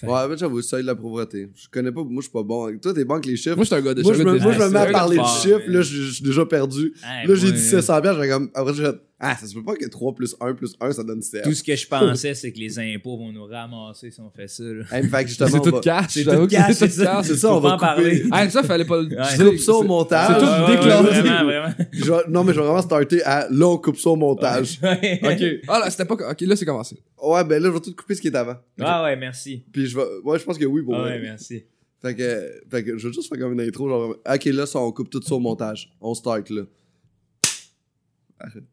Fait- Ouais, mais j'avoue, ça, de la pauvreté. Je connais pas, moi, je suis pas bon. Toi, t'es bon avec les chiffres. Moi, je suis un gars de de- moi, je me mets à parler de chiffres, là, je suis déjà perdu. Là, j'ai dit 700 piastres, j'ai comme, après, j'ai fait, ah, ça se peut pas que 3 plus 1 plus 1, ça donne 7. Tout ce que je pensais, c'est que les impôts vont nous ramasser si on fait ça. Là. Hey, fait que justement, C'est tout va- cash. C'est tout cash, C'est ça. ça, on va pas en couper. parler. Ah, ça, fallait pas le Ouais. Je coupe ça au montage. c'est tout Ouais, ouais, déclaré. ouais, Vraiment, vraiment. Je vais- non, mais je vais vraiment starter à là, on coupe ça au montage. Ouais. Ok. Ah, là, c'était pas. Ok, là, c'est commencé. Ouais, ben là, je vais tout couper ce qui est avant. Ah ouais, merci. Puis je vais. Ouais, je pense que oui pour Ah ouais, merci. Fait que, fait que je vais juste faire comme une intro. Genre, ok, là, ça, on coupe tout ça au montage. On start là. Arrête.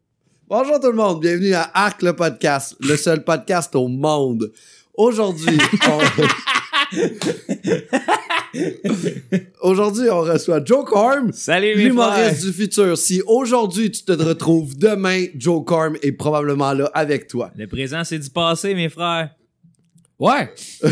Bonjour tout le monde, bienvenue à Arc le podcast, le seul podcast au monde. Aujourd'hui, on... aujourd'hui, on reçoit Joe Corm, Salut l'humoriste du futur. Si aujourd'hui tu te retrouves, demain, Joe Corm est probablement là avec toi. Le présent, c'est du passé, mes frères. Ouais.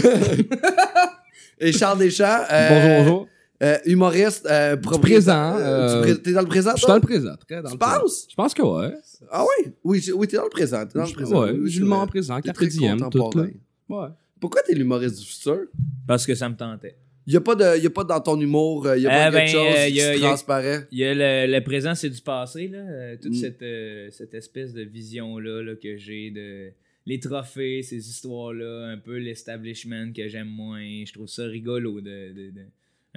Et Charles Deschamps, euh, Bonjour, bonjour. Euh, humoriste, euh, présent, propriétaire- euh, tu pré- T'es dans le présent, Je suis dans le présent. Très dans Tu le présent. penses? Je pense que ouais. Ah oui? Oui, oui t'es dans le présent. T'es dans le présent. Ouais, Oui, le moment vrai. présent, T'es carte très diem, tout là. Ouais. Pourquoi t'es l'humoriste du futur? Parce que ça me tentait. Y a pas de, y a pas dans ton humour, euh, y a pas Eh ben, quelque chose euh, qui y a- se y a- transparaît? Il y a le, le présent, c'est du passé, là. euh, toute Mm. cette, euh, cette espèce de vision-là là, que j'ai de les trophées, ces histoires-là, un peu l'establishment que j'aime moins. Je trouve ça rigolo de, de- de-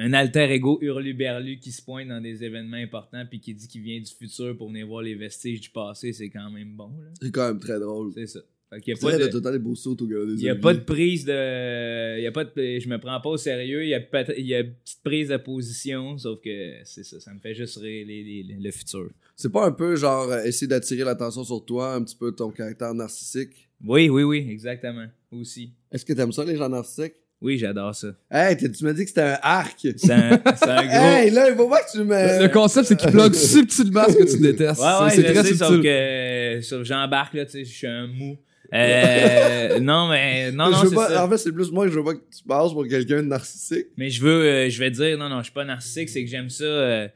un alter ego hurluberlu qui se pointe dans des événements importants puis qui dit qu'il vient du futur pour venir voir les vestiges du passé, c'est quand même bon, là. C'est quand même très drôle. C'est ça. Fait qu'il y a pas de- beaux sauts Il n'y a pas de prise de. Il y a pas de. Je me prends pas au sérieux. Il y a, peut- il y a une petite prise de position, sauf que c'est ça. Ça me fait juste rire les- les- les- le futur. C'est pas un peu genre euh, essayer d'attirer l'attention sur toi, un petit peu ton caractère narcissique? Oui, oui, oui, exactement. Aussi. Est-ce que t'aimes ça, les gens narcissiques? Oui, j'adore ça. Hey, tu m'as dit que c'était un arc! C'est un, c'est un gros. Hey, là, il faut pas que tu me... Le concept, c'est qu'il plug subtilement ce que tu détestes. Ouais, ouais, c'est très sais, sauf subtil. que euh, sur- j'embarque, là, tu sais, je suis un mou. Euh, non, mais. Non, non, c'est ça. En fait, c'est plus moi que je veux pas que tu passes pour quelqu'un de narcissique. Mais je veux, euh, je vais dire, non, non, je suis pas narcissique, c'est que j'aime ça. euh,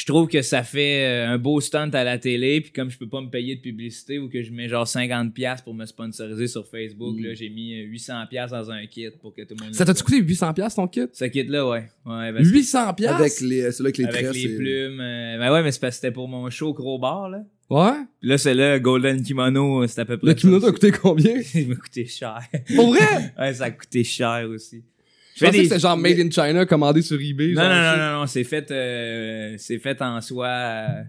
je trouve que ça fait euh, un beau stunt à la télé, puis comme je peux pas me payer de publicité ou que je mets genre 50$ pour me sponsoriser sur Facebook, Mm. là, j'ai mis euh, 800$ dans un kit pour que tout le monde. Ça t'a-tu coûté 800$ piastres, ton kit? Ce kit-là, ouais. ouais parce que- 800$? piastres? Avec les, celui avec les avec tresses. les et- plumes. euh, ben ouais, mais c'est parce que c'était pour mon show gros bar, là. Ouais? Puis là, c'est là, Golden Kimono, c'est à peu près. Le kimono t'a coûté combien? Il m'a coûté cher. Pour vrai? ouais, ça a coûté cher aussi. Je pensais que c'était genre made in China, commandé sur eBay. Non, genre, non, non, non, non, c'est fait, euh, c'est fait en soi. euh,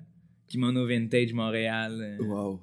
Kimono Vintage Montréal. euh. Wow.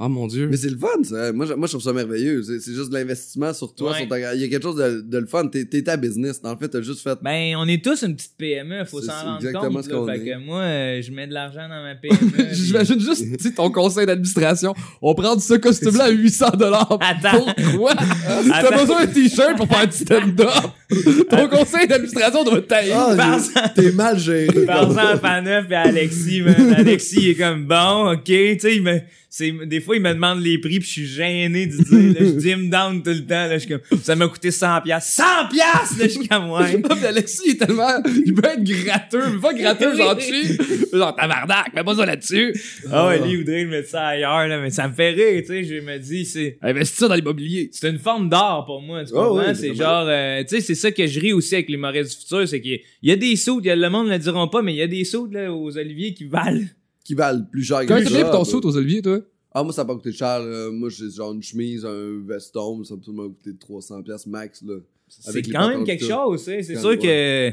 Ah, mon dieu. Mais c'est le fun, ça. Moi, je, moi, je trouve ça merveilleux. C'est c'est juste de l'investissement sur toi. Ouais. sur ta- Il y a quelque chose de, de le fun. T'es t'es ta business. Dans le fait, t'as juste fait. Ben, on est tous une petite PME, faut C'est- s'en rendre exactement compte. ce là. qu'on fait est. que moi, euh, je mets de l'argent dans ma PME. puis- J'imagine juste, tu sais, ton conseil d'administration. On prend ce costume-là à 800 dollars. Attends. Pourquoi? T'as besoin d'un t-shirt pour faire du stand-up. Ton conseil d'administration doit tailler. Ah, j'ai- t'es mal géré. Parle-en à Faneuf et à Alexis, man. Alexis, il est comme bon, ok. Tu sais, il me, c'est, des fois, il me demande les prix, puis je suis gêné de dire, là, je dim down tout le temps, là. Je suis comme, ça m'a coûté 100 piastres. 100 piastres, là, je suis comme, ouais. Puis Alexis, il est tellement. Il veut être gratteux. Mais pas gratteux, genre cheap. Genre tabarnak, mets pas ça là-dessus. Ah ouais, lui, il voudrait le mettre ça ailleurs, là, mais ça me fait rire, tu sais. Je me dis, c'est, Investis ça dans l'immobilier. c'est une forme d'art pour moi, tu Ah comprends? ouais, c'est genre, euh, tu sais, c'est ça que je ris aussi avec les Maurice du futur, c'est qu'il y a- il y a des sauts, le monde ne le diront pas, mais il y a des sauts, là, aux oliviers qui valent. Qui valent plus cher que Quand ça. t'as payé pour ton saut aux oliviers, toi? Ah, moi, ça n'a pas coûté cher. là. Moi, j'ai genre une chemise, un veston. Ça m'a coûté 300$ piastres max. Là. C'est Avec les quand même pantalons quelque pis tout. chose, sais. C'est Quand- sûr que.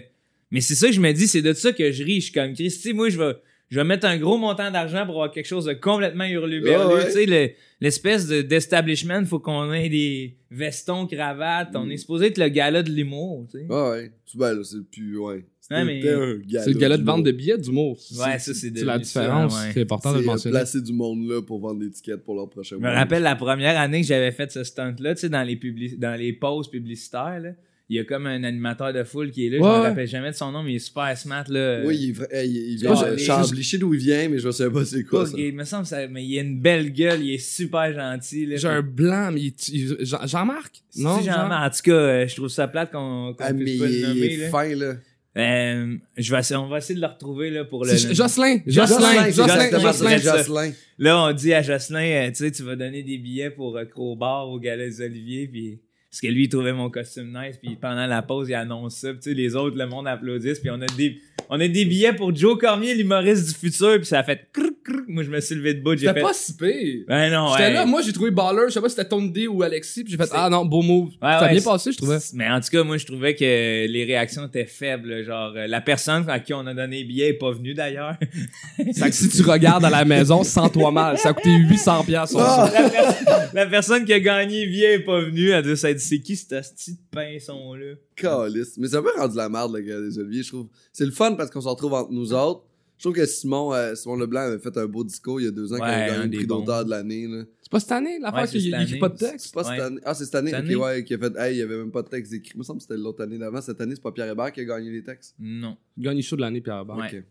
Mais c'est ça que je me dis, c'est de ça que je ris. Je suis comme Chris, tu sais, moi, je vais, je vais mettre un gros montant d'argent pour avoir quelque chose de complètement hurluberlu. Ouais. Tu sais, le- l'espèce de, d'establishment, faut qu'on ait des vestons, cravates. On est supposé être le gala de l'humour, tu sais. Ah, ouais. Tu ben, là, c'est plus. Ouais. Ouais, mais- C'était un gala C'est le gala de vente de billets d'humour. Ouais, ça, c'est C'est la différence. ouais. C'est important de le C'est euh, mentionner. placer du monde là pour vendre des tickets pour leur prochain Je me rappelle la première année que j'avais fait ce stunt-là, tu sais, dans les, publici- dans les pauses publicitaires, là. Il y a comme un animateur de foule qui est là. Ouais, je me rappelle jamais de son nom, mais il est super smart, là. Oui, il, est vrai- il, vient de je- Chambly. Je sais d'où il vient, mais je sais pas c'est quoi il me semble, ça, mais il a une belle gueule, il est super gentil. Là, J'ai un blanc, mais il- il- Jean- Jean-Marc? Non, Non? Jean- En tout cas, je trouve ça plate qu'on qu'on Ah, mais puisse il, pas le il est là. fin, là. Euh, je vais essayer- on va essayer de le retrouver là, pour le. Jocelyn. Jocelyn, Jocelyn. Jocelyn, Jocelyn. Jocelyn, Jocelyn. Jocelyn. Jocelyn. Là, on dit à Jocelyn, euh, tu sais, tu vas donner des billets pour euh, Crowbar au Gala des Oliviers, puis Parce que lui, il trouvait mon costume nice, puis pendant la pause, il annonce ça, puis les autres, le monde applaudisse, puis on a des, on a des billets pour Joe Cormier, l'humoriste du futur, puis ça a fait crrr. Moi, je me suis levé de bout, j'ai C'était fait. pas si pire. Ben non, J'étais ouais. là, moi j'ai trouvé baller, je sais pas si c'était Tony D ou Alexis, puis j'ai fait ah non, beau move. Ouais, ça a ouais, bien passé, je trouvais. Mais en tout cas, moi, je trouvais que les réactions étaient faibles. là. Genre, euh, la personne à qui on a donné les billets est pas venue d'ailleurs. C'est que si tu regardes à la maison, sens-toi mal. Ça a coûté 800 piastres. Ah! la, per- la personne qui a gagné le billet est pas venue. Elle doit s'être dit, c'est qui ce petit de pinson-là? Calice. Mais ça peut rendu la merde, le gars des Oliviers, je trouve. C'est le fun parce qu'on se retrouve entre nous autres. Je trouve que Simon, euh, Simon Leblanc avait fait un beau discours il y a deux ans Ouais, qu'il a un gagné le prix bons. d'auteur de l'année. là. C'est pas cette année, l'affaire Ouais, c'est qu'il cette il écrit année. pas de texte? C'est pas cette Ouais. année. Ah, c'est cette année, Cette ok, année? ouais, qui a fait, hey, il y avait même pas de texte écrit. Il me semble que c'était l'autre année d'avant. Cette année, c'est pas Pierre Hébert qui a gagné les textes. Non. Gagne chaud de l'année, Pierre Hébert. Ouais. Ok.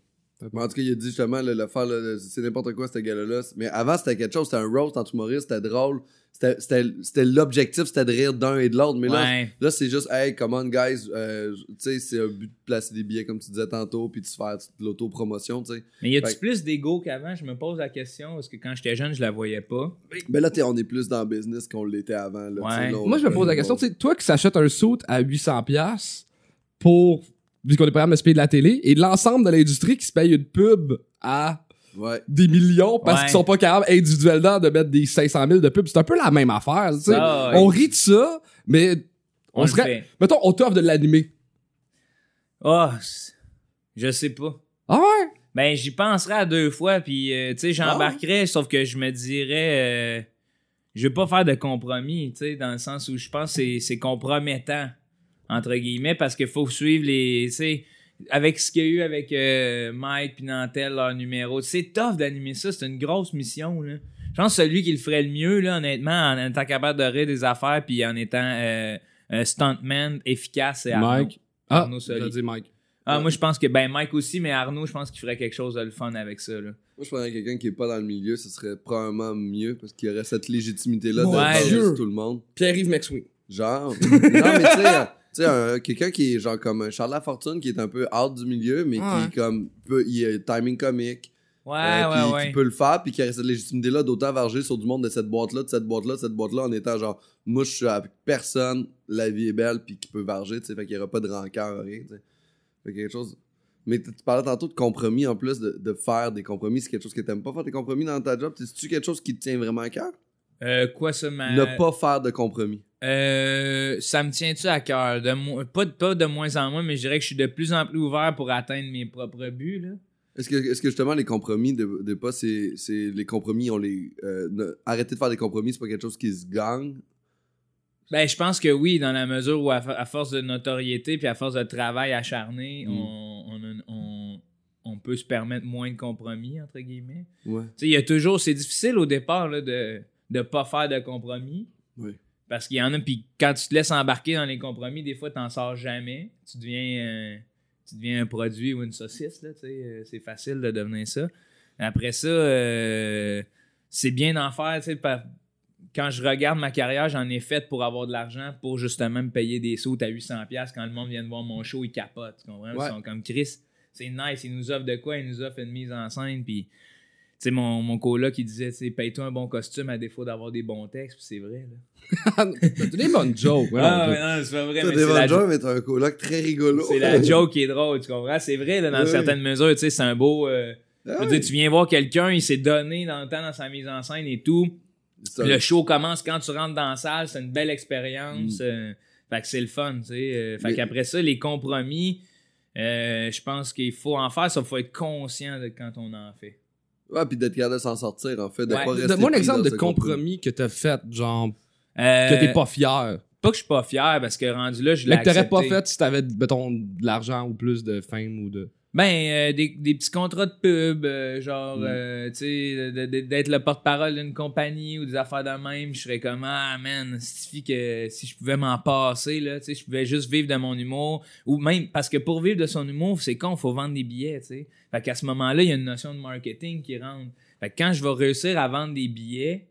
Mais en tout cas, il a dit justement, le, le faire, c'est n'importe quoi, ce gars-là. Mais avant, c'était quelque chose, c'était un roast entre humoristes, c'était drôle. C'était- C'était c'était l'objectif, c'était de rire d'un et de l'autre. Mais là, Ouais. là c'est juste, hey, come on, guys. euh, tu sais, c'est un but de placer des billets, comme tu disais tantôt, puis de se faire de l'auto-promotion, tu sais. Mais y a-tu Fait- plus d'ego qu'avant? Je me pose la question, parce que quand j'étais jeune, je la voyais pas. Mais là, t'es- on est plus dans le business qu'on l'était avant. Là, Ouais. Moi, je me pose la question, tu sais, toi qui s'achètes un suit à 800 piastres pour, vu qu'on est pas capable de se payer de la télé, et de l'ensemble de l'industrie qui se paye une pub à Ouais. des millions parce Ouais. qu'ils sont pas capables individuellement de mettre des 500 000 de pubs. C'est un peu la même affaire, tu sais. Ouais. On rit de ça, mais on, serait... Mettons, on t'offre de l'animer. Ah, c'est- je sais pas. Ah ouais? Ben, j'y penserais à deux fois, puis, euh, tu sais, Ah. j'embarquerais, sauf que je me dirais, euh, je vais pas faire de compromis, tu sais, dans le sens où je pense que c'est- c'est compromettant, entre guillemets, parce qu'il faut suivre les, tu sais, avec ce qu'il y a eu avec euh, Mike puis Nantel, leur numéro, c'est tough d'animer ça, c'est une grosse mission, là. Je pense que celui qui le ferait le mieux, là, honnêtement, en étant capable de rire des affaires, puis en étant euh, un stuntman efficace, c'est Arnaud. Mike. Ah, Arnaud dit Mike. Ah, Ouais. moi, je pense que, ben, Mike aussi, mais Arnaud, je pense qu'il ferait quelque chose de le fun avec ça, là. Moi, je prendrais quelqu'un qui est pas dans le milieu, ce serait probablement mieux parce qu'il y aurait cette légitimité-là de Ouais. tout le monde. Pierre-Yves McSween. Genre. non, mais tu sais, tu sais, un- quelqu'un qui est genre comme un Charles Lafortune qui est un peu out du milieu, mais Ouais. qui comme peut, il a un timing comique. Ouais, euh, ouais, qui, ouais. qui peut le faire, puis qui a cette légitimité-là d'autant varger sur du monde de cette boîte-là, de cette boîte-là, de cette boîte-là, en étant genre, moi, je suis avec personne, la vie est belle, puis qui peut varger, tu sais, fait qu'il y aura pas de rancœur, rien, tu sais. Fait quelque chose. Mais tu tu parlais tantôt de compromis en plus, de, de faire des compromis. C'est quelque chose que t'aimes pas faire des compromis dans ta job. C'est-tu quelque chose qui te tient vraiment à cœur? Euh, quoi ça, ma... Ne pas faire de compromis. Euh, ça me tient-tu à cœur? De pas, de, pas de moins en moins, mais je dirais que je suis de plus en plus ouvert pour atteindre mes propres buts, là. Est-ce que, justement les compromis de, de pas, c'est, c'est les compromis, on les. euh, ne- arrêter de faire des compromis, c'est pas quelque chose qui se gagne? Ben, je pense que oui, dans la mesure où, à, force de notoriété puis à force de travail acharné, Mm. on, on, a- on- on peut se permettre moins de compromis, entre guillemets. Ouais. Tu sais, il y a toujours... C'est difficile au départ, là, de ne pas faire de compromis. Oui. Parce qu'il y en a, puis quand tu te laisses embarquer dans les compromis, des fois, t'en sors jamais. Tu deviens, euh, tu deviens un produit ou une saucisse, là, tu sais. euh, C'est facile de devenir ça. Après ça, euh, c'est bien d'en faire, tu sais. Quand je regarde ma carrière, j'en ai fait pour avoir de l'argent, pour justement me payer des sous à 800$. Quand le monde vient de voir mon show, ils capotent. Tu comprends? Ouais. Ils sont comme Chris, c'est nice, ils nous offrent de quoi? Ils nous offrent une mise en scène, puis tu sais, mon, mon coloc, qui disait, tu sais, paye-toi un bon costume à défaut d'avoir des bons textes, puis c'est vrai, là. T'as des bonnes jokes, ouais. ah, mais non, c'est pas vrai, T'as des c'est la, bonnes jokes, mais t'as un coloc très rigolo. c'est la joke qui est drôle, tu comprends? C'est vrai, là, dans Oui. certaines mesures, tu sais, c'est un beau... euh, Ah oui. dire, tu viens voir quelqu'un, il s'est donné dans le temps dans sa mise en scène et tout. Un- le show commence quand tu rentres dans la salle, c'est une belle Mm. expérience. euh, fait que c'est le fun, tu sais. euh, fait Mais- qu'après ça, les compromis, euh, je pense qu'il faut en faire, ça faut être conscient de quand on en fait. Ouais, puis d'être capable de s'en sortir, en fait. De Ouais. pas rester Donne-moi un pris exemple dans de ce compromis que t'as fait, genre, Euh, que t'es pas fier. Pas que je suis pas fier parce que rendu là, je l'ai Mais que t'aurais pas accepté. fait si t'avais, mettons, de l'argent ou plus de fame ou de. Ben, euh, des, des petits contrats de pub, euh, genre, Mm. euh, tu sais, d'être le porte-parole d'une compagnie ou des affaires de même, je serais comme, ah man, suffit que si je pouvais m'en passer, là, tu sais, je pouvais juste vivre de mon humour, ou même, parce que pour vivre de son humour, c'est con, faut vendre des billets, tu sais. Fait qu'à ce moment-là, il y a une notion de marketing qui rentre. Fait que quand je vais réussir à vendre des billets,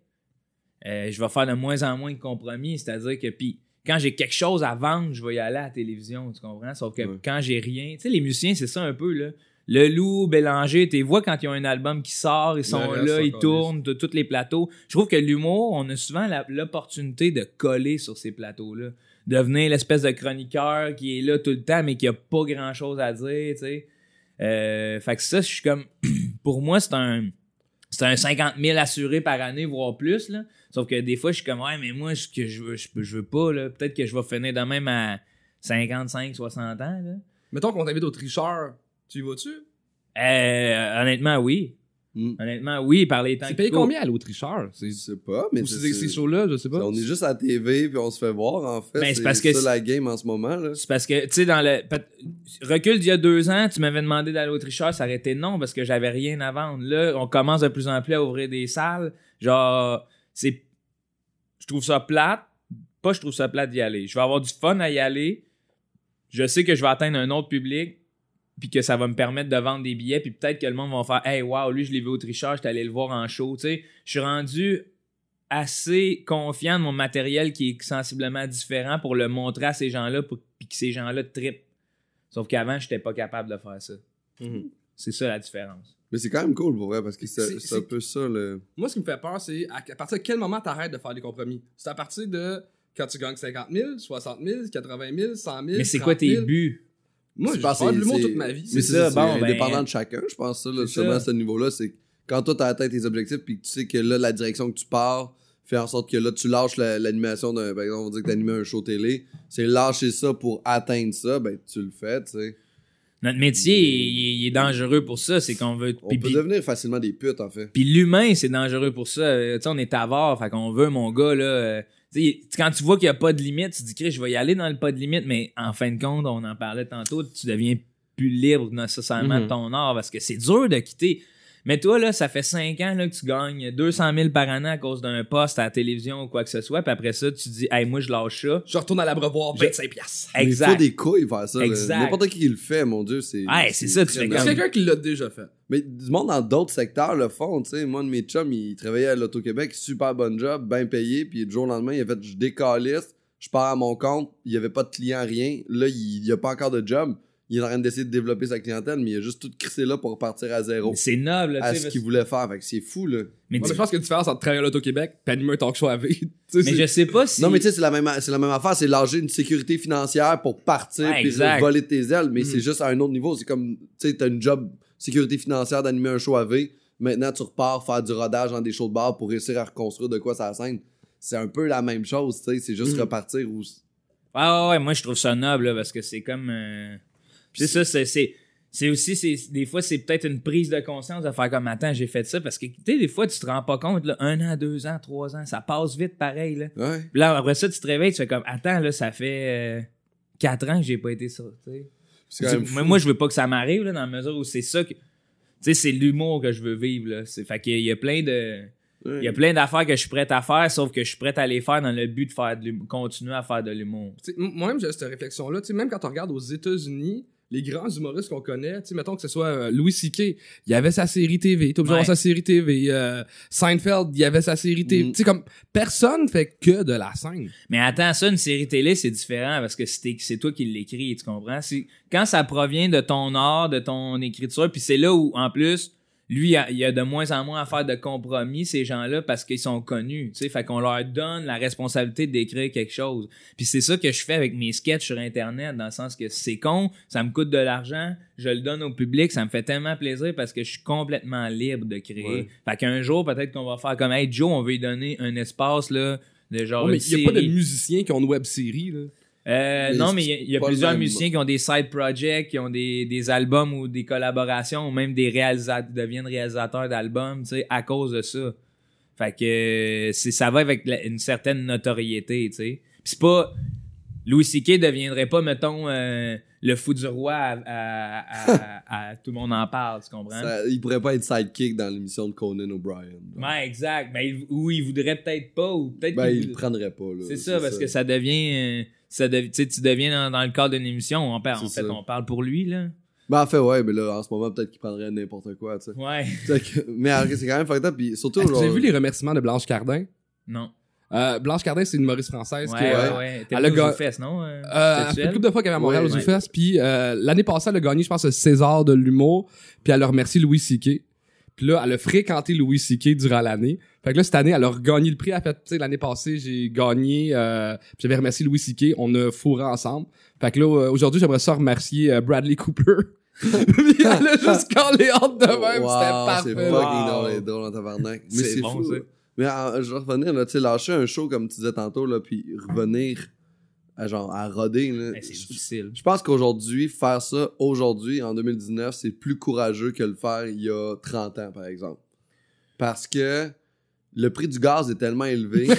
je vais faire de moins en moins de compromis, c'est-à-dire que, puis quand j'ai quelque chose à vendre, je vais y aller à la télévision, tu comprends? Sauf que Ouais. quand j'ai rien, tu sais, les musiciens, c'est ça un peu, là. Le Loup, Bélanger, tu vois quand ils ont un album qui sort, ils sont là, ils tournent de tous les plateaux. Je trouve que l'humour, on a souvent l'opportunité de coller sur ces plateaux-là. Devenir l'espèce de chroniqueur qui est là tout le temps, mais qui a pas grand-chose à dire, tu sais. Euh, fait que ça, je suis comme... Pour moi, c'est un... C'est un 50 000 assuré par année, voire plus, là. Sauf que des fois, je suis comme, ouais, mais moi, ce que je veux, je, veux pas, là. Peut-être que je vais finir de même à 55, 60 ans, là. Mettons qu'on t'invite au tricheur, tu y vas-tu? Euh, honnêtement, oui. Hmm. Honnêtement, oui, par les temps C'est payé combien aller au tricheur? C'est Je sais pas, mais ou c'est- c'est ces shows-là, je sais pas. on est juste à la TV puis on se fait voir en fait. Ben, c'est c'est parce que c'est- la game en ce moment là. C'est parce que, tu sais, dans le. Recul d'il y a deux ans, tu m'avais demandé d'aller au tricheur, ça aurait été non parce que j'avais rien à vendre. Là, on commence de plus en plus à ouvrir des salles. Genre, c'est. Je trouve ça plate. Pas je trouve ça plate d'y aller. Je vais avoir du fun à y aller. Je sais que je vais atteindre un autre public. Puis que ça va me permettre de vendre des billets. Puis peut-être que le monde va faire Hey, wow, lui, je l'ai vu au tricheur, j'étais allé le voir en show. Tu sais, je suis rendu assez confiant de mon matériel qui est sensiblement différent pour le montrer à ces gens-là pour puis que ces gens-là trippent. Sauf qu'avant, j'étais pas capable de faire ça. Mhm. C'est ça la différence. Mais c'est quand même cool pour vrai parce que c'est un peu ça le. Moi, ce qui me fait peur, c'est à, à partir de quel moment t'arrêtes de faire des compromis? C'est à partir de quand tu gagnes 50 000, 60 000, 80 000, 100 000. Mais c'est quoi 30 tes 000? buts? Moi, Je pense de l'humour c'est- toute ma vie. Mais C'est c'est ça, bon, ben- indépendant de chacun, je pense ça, là, ça. à ce niveau-là, c'est que quand toi t'as atteint tes objectifs puis que tu sais que là la direction que tu pars fait en sorte que là tu lâches la- l'animation d'un par exemple on va dire que t'animais un show télé, c'est lâcher ça pour atteindre ça, ben tu le fais, tu sais. Notre métier, il, il est dangereux pour ça. C'est qu'on veut. On peut devenir facilement des putes en fait. puis l'humain, c'est dangereux pour ça. Euh, Tu sais, on est avare, fait qu'on veut, mon gars, là. euh, quand tu vois qu'il n'y a pas de limite, tu te dis, Chris, je vais y aller dans le pas de limite, mais en fin de compte, on en parlait tantôt, tu deviens plus libre nécessairement Mhm. de ton art parce que c'est dur de quitter. Mais toi, là, ça fait 5 ans là, que tu gagnes 200 000 par année à cause d'un poste à la télévision ou quoi que ce soit, puis après ça, tu dis, hey, moi, je lâche ça. Je retourne à l'abreuvoir, J'ai- 25 piastres. Mais Il faut Exact. des couilles faire ça. Exact. N'importe qui le fait, mon dieu, c'est. C'est ça, tu fais comme- quelqu'un qui l'a déjà fait. Mais du monde dans d'autres secteurs le font, tu sais. Moi, de mes chums, il travaillait à l'Auto-Québec, super bon job, bien payé, puis du jour au lendemain, il a fait je décalisse, je pars à mon compte, il n'y avait pas de client, rien. Là, il n'y a pas encore de job. Il est en train d'essayer de développer sa clientèle, mais il a juste tout crissé là pour repartir à zéro. C'est noble, là, À tu sais. ce qu'il voulait faire. Fait que c'est fou, là. Mais, Ouais, tu- je pense qu'il y a une différence entre travailler à l'Auto-Québec et animer un talk show à sais, mais je sais pas si. Non, mais tu sais, c'est la même, c'est la même affaire. C'est lâcher une sécurité financière pour partir Ouais, puis exact. voler tes ailes. Mais Mhm. c'est juste à un autre niveau. C'est comme, tu sais, t'as une job sécurité financière d'animer un show à V. Maintenant, tu repars faire du rodage dans des shows de bar pour réussir à reconstruire de quoi ça scène. C'est un peu la même chose, tu sais. C'est juste Mhm. repartir ou. Ouais, ouais, ouais, moi je trouve ça noble là, parce que c'est comme. euh, C'est ça, c'est. c'est- aussi, c'est, des fois, c'est peut-être une prise de conscience de faire comme, attends, j'ai fait ça, parce que, tu sais, des fois, tu te rends pas compte, là, un an, deux ans, trois ans, ça passe vite pareil, là. Ouais. Puis là, après ça, tu te réveilles, tu fais comme, attends, là, ça fait euh, quatre ans que j'ai pas été Mais fou. moi, je veux pas que ça m'arrive, là, dans la mesure où c'est ça que. Tu sais, c'est l'humour que je veux vivre, là. C'est, fait qu'il y y a plein de. Ouais. Il y a plein d'affaires que je suis prêt à faire, sauf que je suis prêt à les faire dans le but de faire de l'humour, continuer à faire de l'humour. Moi-même, j'ai cette réflexion-là. Tu sais, Même quand on regarde aux États-Unis, les grands humoristes qu'on connaît, tu sais, mettons que ce soit euh, Louis C.K., il y avait sa série TV, était obligé Ouais. sa série TV. euh, Seinfeld, il y avait sa série TV. Mm. Tu sais, comme personne fait que de la scène. Mais attends, ça, une série télé, c'est différent parce que c'est toi qui l'écris, tu comprends? Quand ça provient de ton art, de ton écriture, puis c'est là où, en plus, lui, il y a, de moins en moins à faire de compromis, ces gens-là, parce qu'ils sont connus, tu sais. Fait qu'on leur donne la responsabilité d'écrire quelque chose. Puis c'est ça que je fais avec mes sketchs sur Internet, dans le sens que c'est con, ça me coûte de l'argent, je le donne au public, ça me fait tellement plaisir parce que je suis complètement libre de créer. Ouais. Fait qu'un jour, peut-être qu'on va faire comme, hey, Joe, on veut lui donner un espace, là, de genre Ouais, il n'y a pas de musiciens qui ont une web série. Là. Euh, non, mais il y a, il y plusieurs musiciens qui ont des side projects, qui ont des, des albums ou des collaborations, ou même des réalisateurs, deviennent réalisateurs d'albums, tu sais, à cause de ça. Fait que euh, ça va avec la- une certaine notoriété, tu sais. Puis c'est pas Louis C.K. deviendrait pas, mettons, euh, le fou du roi à, à- à- à- tout le monde en parle, tu comprends? Ça- il pourrait pas être sidekick dans l'émission de Conan O'Brien. Ouais, exact. Ben, il- ou il voudrait peut-être pas, ou peut-être Ben, il voudrait- le prendrait pas, là. C'est ça, parce que ça devient. euh, ça dev- tu deviens dans, dans le cadre d'une émission. On parle, en C'est fait, ça. on parle pour lui, là. Ben, en fait, ouais, mais là, en ce moment, peut-être qu'il prendrait n'importe quoi, tu sais. Ouais. Que- mais c'est quand même fucked up, puis surtout, genre- vu les remerciements de Blanche Cardin? Non. Euh, Blanche Cardin, c'est une humoriste française Ouais, qui, ouais, ouais. Elle a venu au ga- Zoufest, non? Euh, Euh, elle fait une couple de fois qu'elle est à Montréal Ouais, aux ouais. Puis euh, l'année passée, elle a gagné, je pense, le César de l'humour, puis elle a remercié Louis C.K. Puis là, elle a fréquenté Louis C.K. durant l'année. Fait que là, cette année, elle a regagné le prix. Elle a fait, tu sais, l'année passée, j'ai gagné, euh, puis j'avais remercié Louis C.K. On a fourré ensemble. Fait que là, euh, aujourd'hui, j'aimerais ça remercier euh, Bradley Cooper. puis elle a juste collé hâte de même, Wow, c'était C'est parfait. fucking Wow. drôle, c'est en tabarnak. Mais C'est c'est bon, fou. ça. Mais euh, je vais revenir, là, tu sais, lâcher un show comme tu disais tantôt, là, puis revenir à, genre, à roder. Là. Ben, c'est difficile. Je pense qu'aujourd'hui, faire ça aujourd'hui, en 2019, c'est plus courageux que le faire il y a 30 ans, par exemple. Parce que le prix du gaz est tellement élevé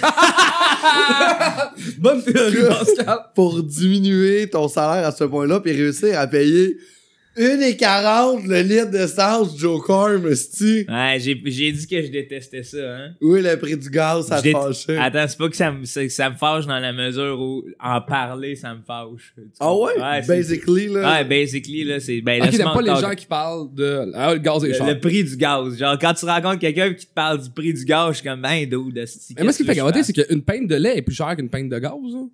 Bonne théorie, Pascal. pour diminuer ton salaire à ce point-là puis réussir à payer 1,40 le litre d'essence Joe Corm. Ouais, j'ai j'ai dit que je détestais ça, hein. Oui, le prix du gaz, ça te fâchait. Attends, c'est pas que ça me, que ça me fâche dans la mesure où en parler, ça me fâche. Ah ouais? Basically, là. Ouais, basically, là, c'est. Ben, Ok, laisse-moi t'aimes pas les gens qui parlent de, ah, le gaz est le, cher. le prix du gaz. Genre, quand tu rencontres quelqu'un qui te parle du prix du gaz, je suis comme, ben, dude, esti, Mais moi, ce qui fait je c'est qu'une pinte de lait est plus chère qu'une pinte de gaz. hein.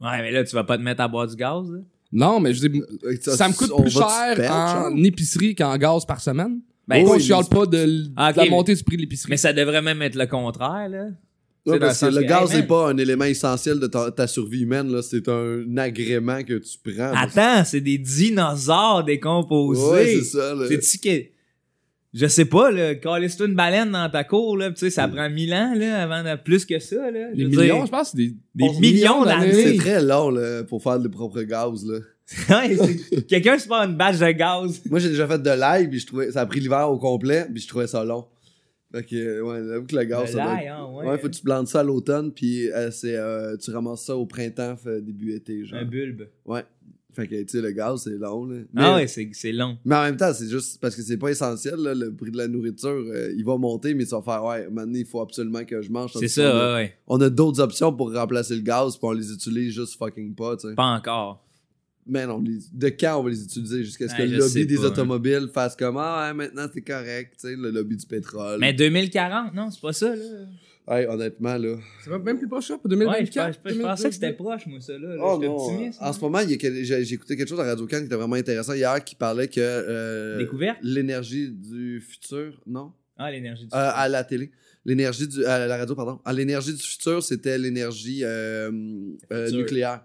Ouais, mais là, tu vas pas te mettre à boire du gaz, là. Non, mais je dis, Euh, ça me coûte plus cher perdre, en genre. épicerie qu'en gaz par semaine. Ben, Moi, oui, je mais- pas de, Ah, de la montée du prix de l'épicerie. Mais ça devrait même être le contraire, là. Ouais, C'est dans parce le que sens le que, gaz n'est pas un élément essentiel de ta, ta survie humaine, là. C'est un agrément que tu prends. Attends, c'est des dinosaures décomposés. Ouais, c'est ça, là. C'est-tu que. Je sais pas, là, calisse-toi une baleine dans ta cour, là, pis tu sais, ça prend mille ans, là, avant de plus que ça, là. Des millions, dire, je pense, c'est des, Des millions d'années. C'est très long, là, pour faire le propre gaz, là. Ouais, c'est- Quelqu'un se prend une bâche de gaz. Moi, j'ai déjà fait de l'ail, puis je trouvais, ça a pris l'hiver au complet, puis je trouvais ça long. Fait que, ouais, j'avoue que le gaz, De ça doit être- hein, Ouais, ouais. faut que tu plantes ça à l'automne, puis euh, c'est, euh, tu ramasses ça au printemps, début été, genre. Un bulbe. Ouais. Fait que, tu sais, le gaz, c'est long, là. Mais, Ah ouais, c'est long. mais en même temps, c'est juste parce que c'est pas essentiel, là, le prix de la nourriture, euh, il va monter, mais ça va faire, ouais, maintenant, il faut absolument que je mange. C'est a- ça, ouais, ouais. On a d'autres options pour remplacer le gaz, puis on les utilise juste fucking pas, tu sais. Pas encore. Mais non, les- de quand on va les utiliser? Jusqu'à ce que le lobby des pas, hein. automobiles fasse comme Ah, ouais, maintenant c'est correct, tu sais, le lobby du pétrole. Mais 2040, non, c'est pas ça, là. Ouais, honnêtement, là. C'est même plus proche, ça, pour Ouais, je, 2024. pense- je pensais que c'était proche, moi, ça, là. Oh non. optimiste. En moi. ce moment, j'ai écouté quelque chose à Radio Can qui était vraiment intéressant hier qui parlait que. euh, Découverte? L'énergie du futur, non? Ah, l'énergie du. Euh, À la télé. L'énergie du. À la radio, pardon. À l'énergie du futur, c'était l'énergie euh, euh, Futur. nucléaire.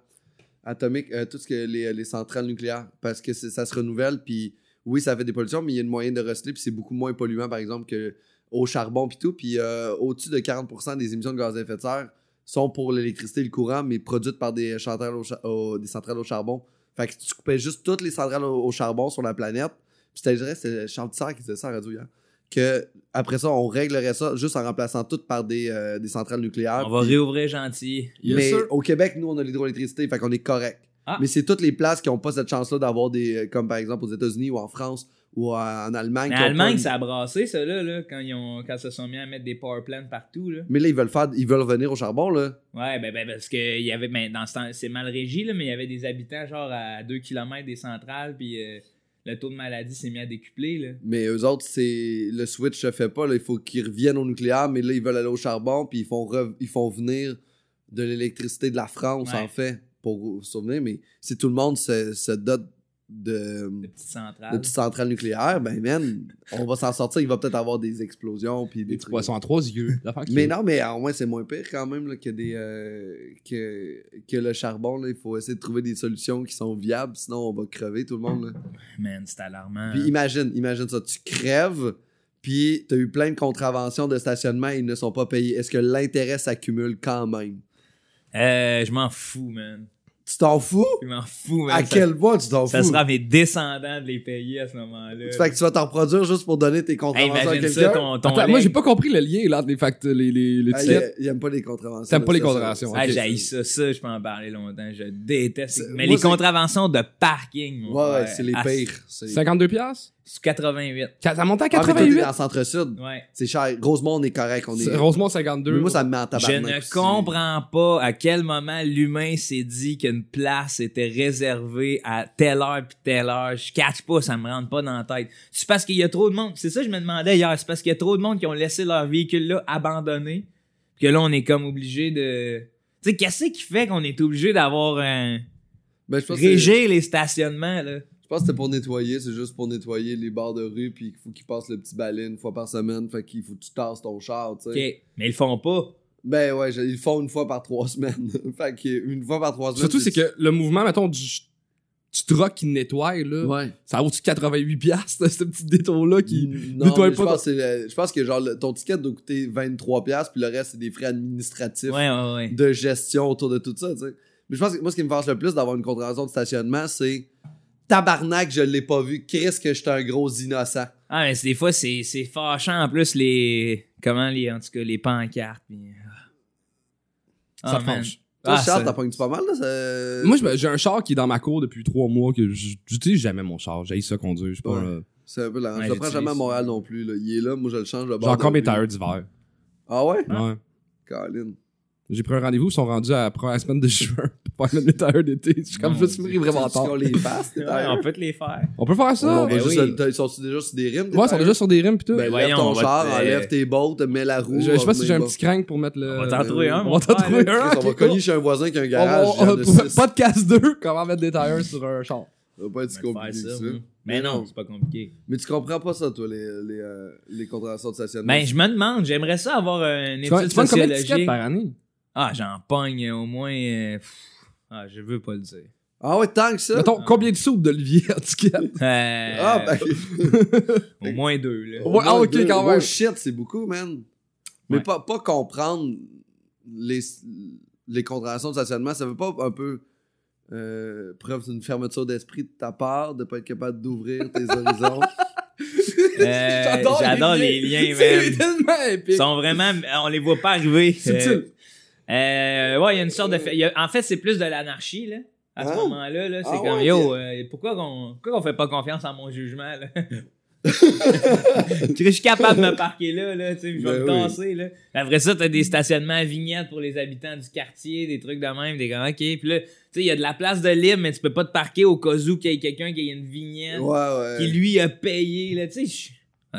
Atomique, euh, tout ce que les, les centrales nucléaires. Parce que ça se renouvelle, puis oui, ça fait des pollutions, mais il y a une moyen de recycler, puis c'est beaucoup moins polluant, par exemple, que au charbon, puis tout. Puis euh, au-dessus de 40% des émissions de gaz à effet de serre sont pour l'électricité et le courant, mais produites par des centrales au, cha- au- des centrales au charbon. Fait que tu coupais juste toutes les centrales au, au charbon sur la planète. Puis c'était, je dirais, c'est Charles Tissard qui disait ça à radio hier. Que après ça, on réglerait ça juste en remplaçant toutes par des, euh, des centrales nucléaires. On va réouvrir gentil. Yes, mais sir. au Québec, nous, on a l'hydroélectricité, fait qu'on est correct. Ah. Mais c'est toutes les places qui n'ont pas cette chance-là d'avoir des. euh, Comme par exemple aux États-unis ou en France ou en en Allemagne. Mais ont Allemagne, ça a brassé, ça, là, là quand ils ont, quand ils se sont mis à mettre des power plants partout, là. Mais là, ils veulent faire. Ils veulent revenir au charbon, là. Ouais, ben, ben parce que y avait, ben, dans ce c'est mal régi, là, mais il y avait des habitants, genre, à 2 km des centrales, puis euh, le taux de maladie s'est mis à décupler, là. Mais eux autres, c'est. Le switch se fait pas, là. Il faut qu'ils reviennent au nucléaire, mais là, ils veulent aller au charbon, puis ils font, re- ils font venir de l'électricité de la France, Ouais. en fait, pour se souvenir. Mais si tout le monde se, se dote de. De petites centrales. de petites centrales nucléaires, ben man, on va s'en sortir. Il va peut-être avoir des explosions puis des Des trucs. poissons à trois yeux. Mais non, mais au moins c'est moins pire quand même là, que des euh, que, que le charbon. là. Il faut essayer de trouver des solutions qui sont viables, sinon on va crever tout le monde. là. Man, c'est alarmant. Puis imagine, imagine ça, tu crèves, puis t'as eu plein de contraventions de stationnement et ils ne sont pas payés. Est-ce que l'intérêt s'accumule quand même? Euh, je m'en fous, man. Tu t'en fous? Je m'en fous, man. À ça, quel point tu t'en ça fous? sera mes descendants de les payer à ce moment-là. Tu fais que tu vas t'en reproduire juste pour donner tes Hey, contraventions à imagine ça, quelqu'un? ton, ton Attends, moi, j'ai pas compris le lien là, entre les facteurs, les, les, les Ah, tickets. il, il aime pas les contraventions. T'aimes pas les Ça, ça, contraventions, ça, Ah, j'haïs ça, ça, je peux en parler longtemps. Je déteste. Mais moi, les contraventions de parking, mon Ouais, ouais, c'est les pires. C'est- 52 piastres? C'est 88. Ça monte à Ah, mais toi, t'es 88? dans le centre-sud. Ouais. C'est cher. Rosemont, on est correct. On est... C'est- Rosemont 52. Mais moi, ça me met en Je tabarnak. ne aussi. comprends pas à quel moment l'humain s'est dit qu'une place était réservée à telle heure puis telle heure. Je catch pas, ça me rentre pas dans la tête. C'est parce qu'il y a trop de monde. C'est ça que je me demandais hier. C'est parce qu'il y a trop de monde qui ont laissé leur véhicule là abandonné. Que là, on est comme obligé de. Tu sais, qu'est-ce qui fait qu'on est obligé d'avoir un. Ben, je pense que Régir les stationnements, là? Je pense que c'était pour nettoyer, c'est juste pour nettoyer les barres de rue, puis il faut qu'ils passent le petit balai une fois par semaine, fait qu'il faut que tu tasses ton char, tu OK. sais. Mais ils le font pas. Ben ouais, je- ils le font une fois par trois semaines. fait qu'une fois par trois semaines. Surtout, c'est que le mouvement, mettons, du, du truck qui nettoie, là, Ouais. ça vaut-tu 88$, piastres, ce petit détour-là qui. Non, nettoie mais je pas pense, euh, je pense que genre ton ticket doit coûter 23$, puis le reste, c'est des frais administratifs Ouais, ouais, ouais. de gestion autour de tout ça, tu sais. Mais je pense que moi, ce qui me fâche le plus d'avoir une contravention de stationnement, c'est tabarnak, je l'ai pas vu. Qu'est-ce que j'étais un gros innocent. Ah, mais c'est- des fois, c'est c'est fâchant en plus les. Comment les. En tout cas, les pancartes. puis- Ça Ah, te man. fâche. Toi, Ah, Charles, ça- t'as pogné pas mal, là? ça- Moi, j'ai un char qui est dans ma cour depuis trois mois que je- j'utilise jamais mon char. J'ai ça conduire. Je sais pas. Ouais. euh, C'est un peu la... Ouais, je le prends jamais à Montréal non plus, là. Il est là, moi, je le change de J'ai encore mes tailleurs d'hiver. Ah ouais? Ouais. Colin. J'ai pris un rendez-vous, ils sont rendus à la première semaine de juin pour faire mes tailleurs d'été. Je suis comme, Mon je me suis pris vraiment Tu tard. les fasse, Ouais, tailleurs? on peut te les faire. On peut faire ça? On ben juste Ils sont déjà sur des rimes? Ouais, ils sont déjà sur des rimes pis tout. Ben, lève voyons, ton on va char, enlève tes bolts, mets la roue. je, sais pas si j'ai un petit crank pour mettre le. On va t'en trouver un, On va t'en trouver un. On va cogner chez un voisin qui a un On garage. on-. Podcast 2, comment mettre des tailleurs sur un char. Ça va pas être si On compliqué ça. Mais non, c'est pas compliqué. Mais tu comprends pas ça, toi, les, les, euh, les contraventions de stationnement. Ben, je me demande, j'aimerais ça avoir une Tu étude tu vends combien de tickets sociologique. par année? Ah, j'en pogne au moins. euh, pff, Ah, je veux pas le dire. Ah ouais, tant que ça? Mettons, combien de sous d'Olivier en ticket? Euh, Ah, ben... Au moins deux, là. Ouais, ah, ok, Deux- quand même. Oh shit, c'est beaucoup, man. Mais Ouais. pas, pas comprendre les, les de stationnement, ça veut pas un peu euh, preuve d'une fermeture d'esprit de ta part, de pas être capable d'ouvrir tes horizons? Euh, J'adore les liens, C'est man. tellement Ils sont vraiment. On les voit pas arriver. Subtil. Euh, ouais, il y a une sorte de. fait- a- en fait, c'est plus de l'anarchie, là. À ce Ah. moment-là, là, c'est Ah comme ouais, yo, euh, pourquoi qu'on pourquoi qu'on fait pas confiance en mon jugement là? je suis capable de me parquer là, là, tu sais, je vais Ben me oui. tasser là. Après ça, t'as des stationnements à vignettes pour les habitants du quartier, des trucs de même, des gars, ok. Puis là, tu sais, il y a de la place de libre, mais tu peux pas te parquer au cas où qu'il y ait quelqu'un qui ait une vignette Ouais, ouais. qui lui a payé là, tu sais.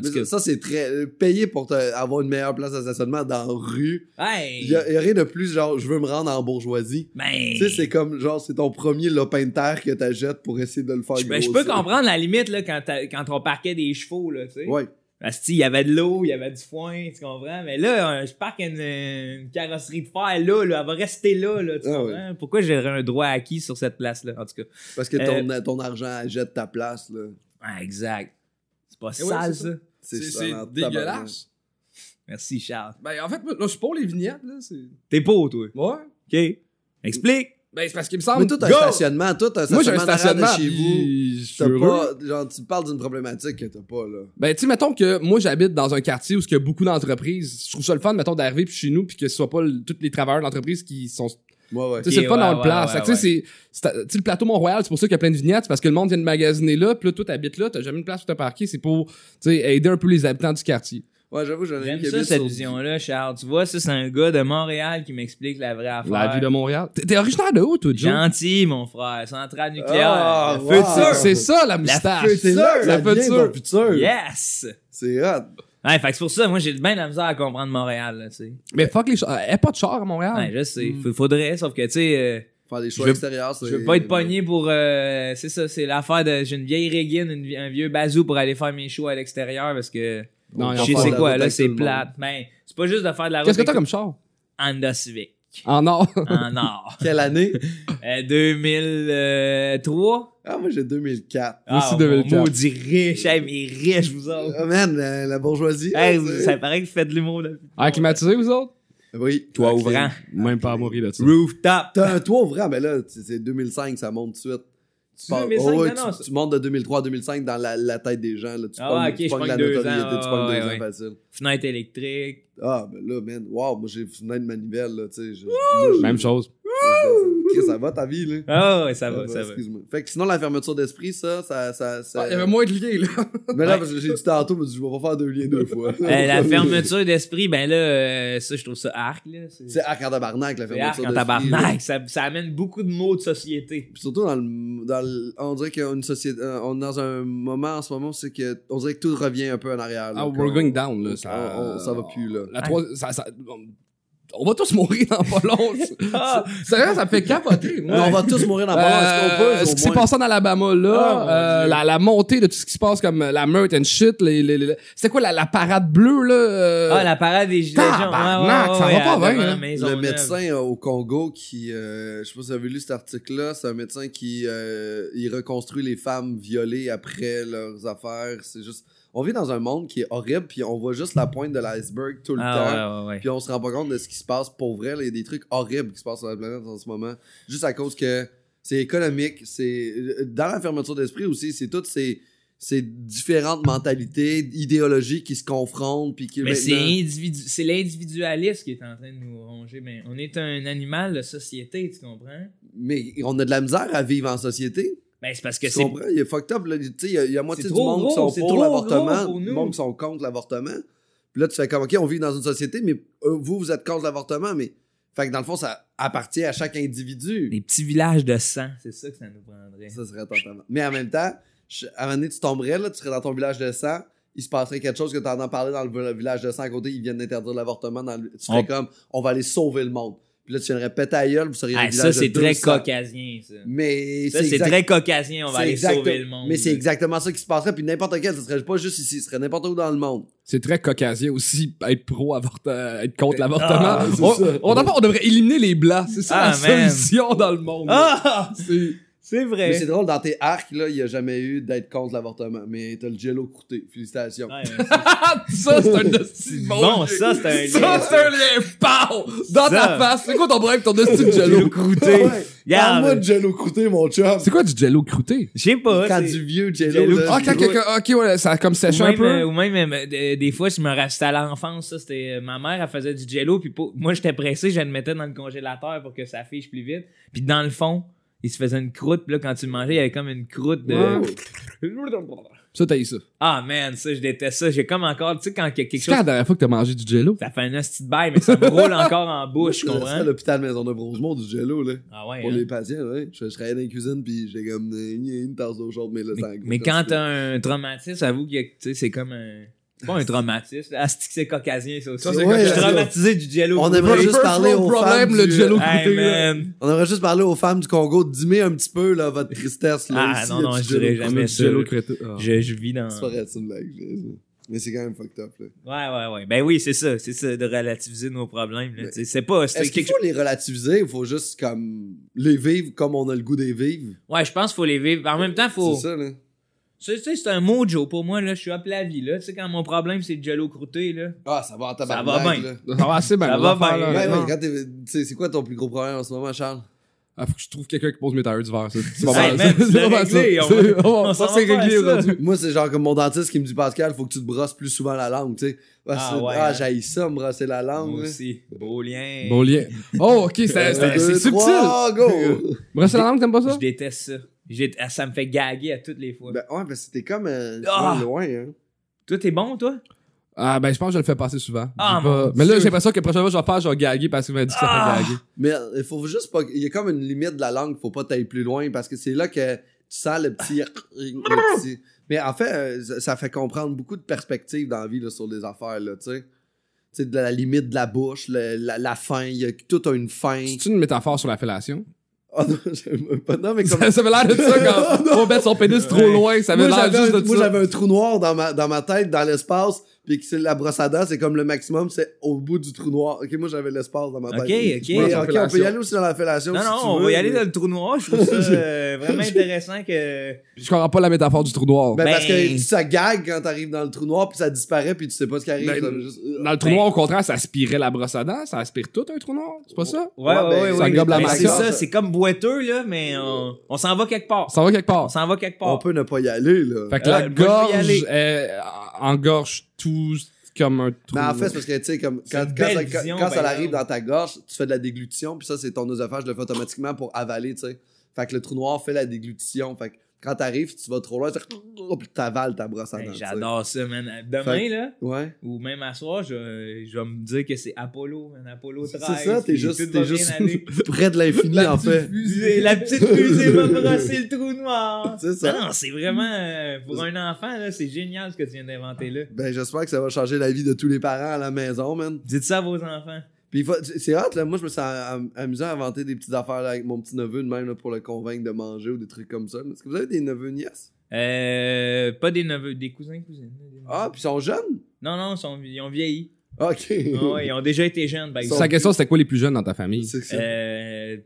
Mais ça, c'est très. euh, Payer pour te- avoir une meilleure place de stationnement dans la rue. hey, Il y, a y a rien de plus, genre, je veux me rendre en bourgeoisie. ben, Tu sais, c'est comme, genre, c'est ton premier lopin de terre que t'achètes pour essayer de le faire ben, je peux grossir. comprendre la limite là, quand, quand on parquait des chevaux, là, tu sais. Ouais. Parce que, il y avait de l'eau, il y avait du foin, tu comprends? Mais là, euh, je parque une, une carrosserie de fer là, là, elle va rester là, là, tu Ah comprends? Pourquoi j'aurais un droit acquis sur cette place-là, en tout cas? Parce que ton, ton argent jette ta place, là. Ah, exact. C'est pas Eh sale, ça. C'est dégueulasse. Merci, Charles. Ben, en fait, moi, là, je suis pour les vignettes, là. T'es pauvre, toi. Ouais. OK. Explique. Ben, c'est parce qu'il me semble. Mais toi, t'as un Go! stationnement, toi, t'as un Moi, j'ai un stationnement, stationnement. chez vous. je pas, genre, tu parles d'une problématique que t'as pas, là. Ben, tu sais, mettons que moi, j'habite dans un quartier où il y a beaucoup d'entreprises. Je trouve ça le fun, mettons, d'arriver puis chez nous, puis que ce soit pas le- tous les travailleurs de l'entreprise qui sont. Ouais, ouais. c'est le fun ouais, dans le ouais, place. ouais, sais, c'est- c'est. Tu sais, le plateau Mont-Royal, c'est pour ça qu'il y a plein de vignettes, c'est parce que le monde vient de magasiner là, puis là, toi, t'habites là, t'as jamais une place où te parquer, c'est pour, aider un peu les habitants du quartier. Ouais, j'avoue, j'en ai J'aime ça, cette sur- vision-là, Charles. Tu vois, ça, c'est un gars de Montréal qui m'explique la vraie affaire. La ville de Montréal. T'es- originaire de où, toi, Joe? Gentil, mon frère. Centrale nucléaire. Ah, le wow. futur. C'est ça, la moustache. future. La future. dans le futur. Yes! C'est hot. Ouais, fait que c'est pour ça, moi, j'ai bien la misère à comprendre Montréal, là, tu sais. Mais fuck les chars. Euh, y a pas de char à Montréal. Ouais, je sais. Mm. Faudrait, sauf que, tu sais, euh, Faire des choix extérieurs, c'est... je veux pas être pogné pour. euh, c'est ça, c'est l'affaire de. J'ai une vieille régine, une un vieux bazou pour aller faire mes shows à l'extérieur parce que. Non, je sais de quoi, là, c'est plate. Ben, c'est pas juste de faire de la route. Qu'est-ce que t'as comme char? Honda Civic. En or. En or. Quelle année? Euh, 2003. Ah, moi, j'ai 2004. Moi aussi, Ah, 2004. mon maudit riche. Hey, mais riche, vous autres. Ah, man, la, la bourgeoisie. Hey, vous- ça paraît que vous faites de l'humour, là. Ah, climatisé, vous autres? Oui. Toit Ok. ouvrant. Même pas à mourir là-dessus. Rooftop. T'as un toit ouvrant, mais là, c'est c'est 2005, ça monte tout de suite. Tu, C'est pars- 2005, oh, ouais, non, tu, montes de 2003 à 2005 dans la, la tête des gens. Là. Tu Ah, pognes- ok, tu je pognes pogne la deux notoriété, ans, tu ouais, deux ouais. ans facile. Fenêtre électrique. Ah, ben là, man, wow, moi j'ai fenêtre manivelle, là, tu sais. Même chose. Ça va ta vie, là? Ah, ouais, ça va, ça va. Excuse-moi. Fait que sinon, la fermeture d'esprit, ça, ça. ça, ça- Ah, Il y avait moins de liens, là. Mais là, parce que j'ai dit tantôt, mais je vais pas faire deux liens deux fois. Euh, la fermeture d'esprit, ben là, euh, ça, je trouve ça arc, là. C'est arc en tabarnak, la arc fermeture en d'esprit. là. tabarnak. Ça, ça amène beaucoup de mots de société. Puis surtout dans le, dans le- on dirait qu'on société euh, on est dans un moment en ce moment c'est que on dirait que tout revient un peu en arrière là, Ah, we're going down, là. Ça, on- on- ça va plus là La trois, ça, ça- On va tous mourir dans pas long. Ah! Sérieux, ça me fait capoter. moi. On va tous mourir dans pas longtemps. Est-ce qu'on peut, Euh, ce qui s'est passé en Alabama là, Ah, euh, la, la montée de tout ce qui se passe comme euh, la meute and shit, les, les, les- c'est quoi la, la parade bleue là euh, Ah, la parade des gilets jaunes. Ouais, ça ouais, va pas bien, hein. Le médecin euh, au Congo qui, euh, je sais pas si vous avez lu cet article-là, c'est un médecin qui euh, il reconstruit les femmes violées après leurs affaires. C'est juste, on vit dans un monde qui est horrible, puis on voit juste la pointe de l'iceberg tout le temps. Ah, ouais, ouais, ouais. Puis on se rend pas compte de ce qui se passe pour vrai. Il y a des trucs horribles qui se passent sur la planète en ce moment. Juste à cause que c'est économique. C'est Dans la fermeture d'esprit aussi, c'est toutes ces, ces différentes mentalités, idéologies qui se confrontent. Puis qui Mais c'est maintenant- individu- c'est l'individualisme qui est en train de nous ronger. Mais on est un animal de société, tu comprends? Mais on a de la misère à vivre en société. Ben, c'est parce que c'est. Il est fucked up. là. Tu sais, Il y a, il y a moitié du monde qui sont c'est pour l'avortement, du monde qui sont contre l'avortement. Puis là, tu fais comme, OK, on vit dans une société, mais euh, vous, vous êtes contre l'avortement, mais... Fait que dans le fond, ça appartient à chaque individu. Des petits villages de sang, c'est ça que ça nous prendrait. Ça serait totalement. Mais en même temps, je- à un moment donné, tu tomberais, là, tu serais dans ton village de sang, il se passerait quelque chose que tu entends parler dans le village de sang à côté, ils viennent d'interdire l'avortement. Dans le- Tu serais On- comme, on va aller sauver le monde. Puis là, tu viendrais péter à gueule, vous seriez Ah, ça, c'est très 200. caucasien, ça. Mais Ça, c'est exact- très caucasien, on va aller exact- sauver le monde. Mais c'est exactement ça qui se passerait. Puis n'importe quel, ce serait pas juste ici, ce serait n'importe où dans le monde. C'est très caucasien aussi être pro avortement, être contre Ah, l'avortement. on, on, devrait éliminer les blancs, c'est ça Ah, la man. solution dans le monde. Ah! C'est- C'est Mais vrai. c'est drôle, dans tes arcs, là, il n'y a jamais eu d'être contre l'avortement. Mais t'as le jello croûté. Félicitations. Ouais, mais c'est- ça, c'est un hostie de bon, ça, c'est un lien. Ça, c'est un lien. Pow! Dans Ça. ta face. C'est quoi ton problème avec ton hostie de jello? croûté. Parle-moi de jello croûté, mon chum. C'est quoi du jello croûté? Je sais pas. Quand c'est- du vieux jello. Ah, quand quelqu'un, ok, ouais, ça a comme séché un peu? euh, ou même euh, des- des fois, je me restais à l'enfance, ça, c'était euh, ma mère, elle faisait du jello, puis pour- moi, j'étais pressé, je le mettais dans le congélateur pour que ça fiche plus vite. Puis dans le fond, il se faisait une croûte, puis là, quand tu le mangeais, il y avait comme une croûte de. Ça, t'as eu ça. Ah, man, ça, je déteste ça. J'ai comme encore, tu sais, quand il y a quelque C'est chose. la dernière fois que t'as mangé du jello? Ça fait un hostie de bail, mais ça me roule encore en bouche, tu C'est à comprends? l'hôpital Maison de Rosemont du jello, là. Ah ouais. Pour hein? les patients, ouais. Je, je travaillais dans la cuisine, puis j'ai comme euh, une tasse d'eau chaude, mais là, Mais, c'est mais quand t'as un traumatisme, avoue que tu sais, c'est comme un. C'est pas un traumatisme. que c'est caucasien, ça aussi. Ça, c'est Ouais, Je suis traumatisé du jello. On aimerait juste parler aux problème, femmes le du- jello Hey, man. On aimerait juste parler aux femmes du Congo. Dimez un petit peu, là, votre tristesse, là. Ah, non, non, je dirais jamais ça. Ah. Je, je vis dans. C'est pas vrai, c'est une blague. Mais c'est quand même fucked up, là. Ouais, ouais, ouais. Ben oui, c'est ça. C'est ça, de relativiser nos problèmes. là. Tu sais, C'est pas. Est-ce qu'il faut les relativiser ou faut juste, comme, les vivre comme on a le goût des vivre? Ouais, je pense qu'il faut les vivre. En même temps, faut. C'est ça, là. Tu sais, c'est un mojo pour moi, là. Je suis up la vie, là. Tu sais, quand mon problème, c'est le jello croûté, là. Ah, ça va en va tabarnak, bien. là. Ça va assez bien. Ça va affaires, bien. là, Ouais, ouais, honnêtement. quand t'es- tu sais, c'est quoi ton plus gros problème en ce moment, Charles? Ah, faut que je trouve quelqu'un qui pose mes tailleurs d'hiver, ça. C'est pas Hey, mal. man, ça. tu C'est l'as pas mal ça. réglé, on C'est- va- on Ça, s'en c'est va réglé faire ça. aujourd'hui. Moi, c'est genre comme mon dentiste qui me dit Pascal, faut que tu te brosses plus souvent la langue, tu sais. Ah, Ah, c'est- ouais, ah hein. j'haïs ça, me brosser la langue. Moi là. aussi. Beau lien. Bon lien. Oh, ok, c'est Un, c'est- deux, c'est subtil. trois, go! Brosser la langue, t'aimes pas ça? Je déteste ça. J'ai- ah, Ça me fait gaguer à toutes les fois. ben, ouais, parce que t'es comme euh, Ah! loin, hein. Toi, t'es bon, toi? Ah, ben, je pense que je le fais passer souvent. Ah, pas- Mais là, j'ai l'impression que la prochaine fois que je vais faire, je vais gaguer parce qu'il m'a dit que ça Ah! fait gaguer. Mais il faut juste pas. Il y a comme une limite de la langue, faut pas t'aller plus loin parce que c'est là que tu sens le petit. le petit- Mais en fait, euh, ça- fait comprendre beaucoup de perspectives dans la vie là, sur des affaires, là, tu sais. Tu sais, de la limite de la bouche, le- la, la faim, il y a tout a une faim. C'est une métaphore sur la fellation? Ah non, pas. Non, mais comme. Ça, ça avait l'air de ça quand on met son pénis trop loin. Ça avait Moi, l'air j'avais juste un, de moi, ça. j'avais un trou noir dans ma, dans ma tête, dans l'espace, puis que c'est la brosse à dents, c'est comme le maximum, c'est au bout du trou noir. Ok, moi, j'avais l'espace dans ma tête. Ok, ok. On peut y aller aussi dans la fellation. Non, si non, tu on veux, va y aller dans le trou noir. Je trouve ça euh, vraiment intéressant que. Je comprends pas la métaphore du trou noir. Ben, Ben- parce que ça gague quand t'arrives dans le trou noir, puis ça disparaît, puis tu sais pas ce qui arrive. Ben, juste- Dans le trou Ben- noir, au contraire, ça aspirait la brosse à dents. Ça aspire tout un trou noir. C'est pas ça? Ouais, ouais, Ouais, ben, ouais. ça gobe la C'est ça, c'est comme boiteux, là, mais on, on s'en va quelque part. Ça va quelque On part. s'en va quelque On part. peut ne pas y aller, là. Fait que la y gorge aller. euh, engorge tout comme un trou. Mais en fait, c'est parce que, tu sais, comme, quand, quand ça, belle quand- vision, quand ça arrive dans ta gorge, tu fais de la déglutition, puis ça, c'est ton œsophage le fait automatiquement pour avaler, tu sais. Fait que le trou noir fait la déglutition. Fait que quand t'arrives, tu vas trop loin, tu t'avales ta brosse à dents. J'adore ça, man. Demain, Fait- là, Ouais. ou même à soir, je, je vais me dire que c'est Apollo, un Apollo 13. C'est ça, t'es juste, juste près de l'infini, en fait. Fusée, La petite fusée va brosser le trou noir. C'est ça. Non, non, c'est vraiment, euh, pour un enfant, là, c'est génial ce que tu viens d'inventer là. Ben, j'espère que ça va changer la vie de tous les parents à la maison, man. Dites ça à vos enfants. Puis c'est hot, là. Moi, je me suis am- amusé à inventer des petites affaires là, avec mon petit neveu de même là, pour le convaincre de manger ou des trucs comme ça. Est-ce que vous avez des neveux nièces? Euh, pas des neveux, des cousins, cousines. Ah, puis ils sont jeunes? Non, non, ils, sont- ils ont vieilli. Ok. Ah ils ont déjà été jeunes, par exemple. Sa question, c'était quoi les plus jeunes dans ta famille? C'est ça. Euh,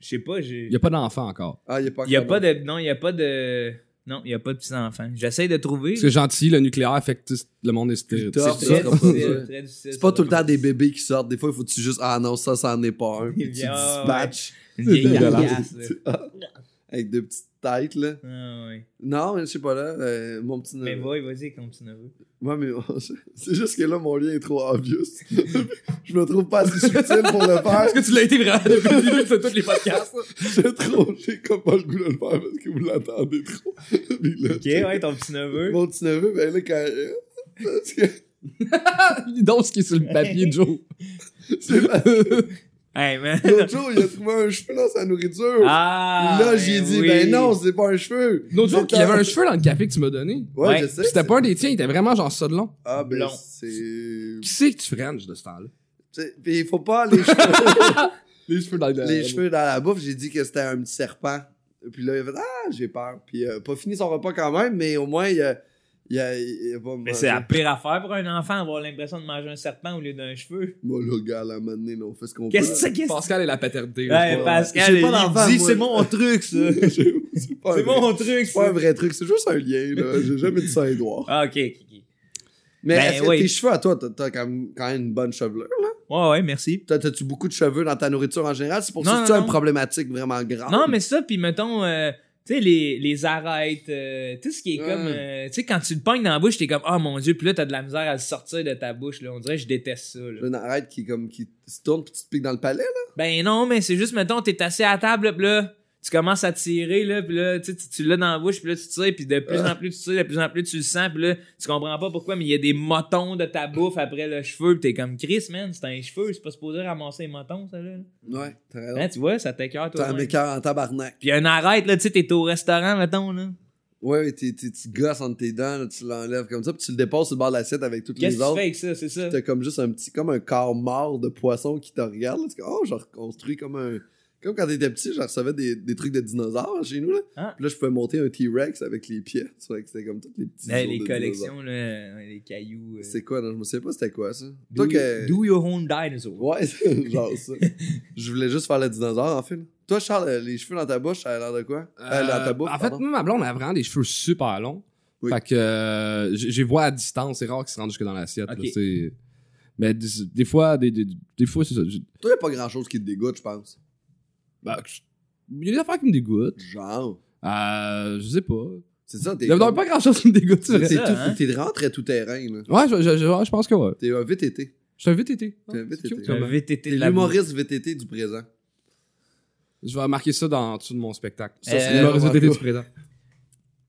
Je sais pas, j'ai. Il y a pas d'enfants encore. Ah, il n'y a pas Il y a pas de. Non, il y a pas de. Non, il y a pas de petits-enfants. J'essaie de trouver. Que gentil, le nucléaire fait que le monde est stérile. C'est- c'est C'est pas tout le temps des bébés qui sortent. Des fois, il faut que tu juste. Ah non, ça, ça en est pas un. Puis tu Ah, dispatches. Avec deux petites là. Ah, ouais. Non, mais je sais pas, là. euh, mon petit Mais neveu. vas-y, avec ton petit neveu. Ouais, mais c'est juste que là, mon lien est trop obvious. je me trouve pas assez subtil pour le faire. Est-ce que tu l'as été vraiment depuis le début de tous les podcasts? J'ai trop, j'ai comme pas le goût de le faire parce que vous l'attendez trop. Là, Ok, ouais, ton petit neveu. Mon petit neveu, ben là, quand. parce que Donc, ce qui est sur le papier, Joe. c'est la- Hey, man. L'autre jour, il a trouvé un cheveu dans sa nourriture. Ah! là, j'ai dit, oui. ben non, c'est pas un cheveu. L'autre jour, il y avait euh, un cheveu dans le café que tu m'as donné. Ouais, Ouais. je sais. Puis C'était pas un des tiens, il était vraiment genre ça de long. Ah, ben, Blond. c'est. Qui c'est que tu frenches de ce temps-là? Puis il faut pas les cheveux. Les cheveux dans le les cheveux dans la bouffe, j'ai dit que c'était un petit serpent. Puis là, il a fait Ah, j'ai peur. Puis il a pas fini son repas quand même, mais au moins, il a, il a, il a pas Mais c'est la pire affaire pour un enfant, avoir l'impression de manger un serpent au lieu d'un cheveu. Moi, là, gars, à la manée, on fait ce qu'on peut. Qu'est-ce que c'est? Qu'est-ce que Pascal et la paternité. Ouais, Pascal, pas il d'enfant, dit c'est mon truc, ça. c'est pas, un c'est vrai- mon truc, c'est pas un ça. vrai truc, c'est juste un lien, là. J'ai jamais dit Saint-Édouard. Ah, ok, ok, ok. Mais Ben, est-ce que oui. tes cheveux à toi, t'as- t'as quand même, quand même une bonne chevelure, là? Ouais, ouais, merci. T'as- T'as-tu beaucoup de cheveux dans ta nourriture en général? C'est pour Non, ça que non, tu as une non. problématique vraiment grave. Non, mais ça, puis mettons, euh, tu sais, les, les arêtes, euh, tout ce qui est Ouais. comme, euh, tu sais, quand tu le pognes dans la bouche, t'es comme, oh mon dieu, puis là, t'as de la misère à le sortir de ta bouche, là. On dirait que je déteste ça, là. Une arête qui, comme, qui se tourne puis tu te piques dans le palais, là? Ben non, mais c'est juste, mettons, t'es assis à la table, là, tu commences à tirer, là, puis là, tu tu- tu l'as dans la bouche, puis là, tu tires, puis de plus en plus tu tires, de plus en plus tu le sens, puis là, tu comprends pas pourquoi, mais il y a des motons de ta bouffe après le cheveu, puis t'es comme, Chris, man, c'est un cheveu, c'est pas supposé ramasser les motons, ça, là. Ouais, t'as raison. Hein, tu vois, ça t'écœure, toi. T'as un écœur en tabarnak. Puis un arrête, là, tu sais, t'es au restaurant, mettons, là. Ouais, mais t'es- t'es- tu gosses entre tes dents, là, tu l'enlèves comme ça, puis tu le déposes sur le bord de l'assiette avec toutes Qu'est-ce les que tu autres. fais avec ça, c'est ça? T'as comme juste un petit, comme un corps mort de poisson qui te regarde. Là. Tu oh, j'ai reconstruit comme un. Comme quand t'étais petit, je recevais des, des trucs de dinosaures chez nous. Là. Ah. Puis là, je pouvais monter un T-Rex avec les pieds. Que c'était comme tous les petits. Ouais, os les de collections, là, les cailloux. euh. C'est quoi, non? Je me souviens pas c'était quoi ça. Do, Toi que. do your own dinosaur. Ouais, c'est genre ça. je voulais juste faire le dinosaure en fait. là. Toi, Charles, euh, les cheveux dans ta bouche, ça a l'air de quoi? Euh, dans ta Euh, bouche. en fait, pardon. moi, ma blonde a vraiment des cheveux super longs. Oui. Fait que euh, j'ai vois à distance, c'est rare qu'ils se rendent jusque dans l'assiette. Mais des, des fois, des, des, des fois, c'est ça. Toi, y'a pas grand chose qui te dégoûte, je pense. Bah, Il y a des affaires qui me dégoûtent. Genre? Euh, je sais pas. C'est ça, t'es. Il y a comme- pas grand chose qui me dégoûte, c'est ça, tout- hein? t'es vraiment très tout terrain, là. Ouais, je, je, je, ouais, je pense que ouais. T'es un VTT. Je suis un VTT. T'es un VTT. c'est cute, Un quand même. VTT T'es de la bouffe. l'humoriste VTT du présent. Je vais marquer ça dans en dessous de mon spectacle. Euh, Ça, c'est l'humoriste ouais, VTT du présent.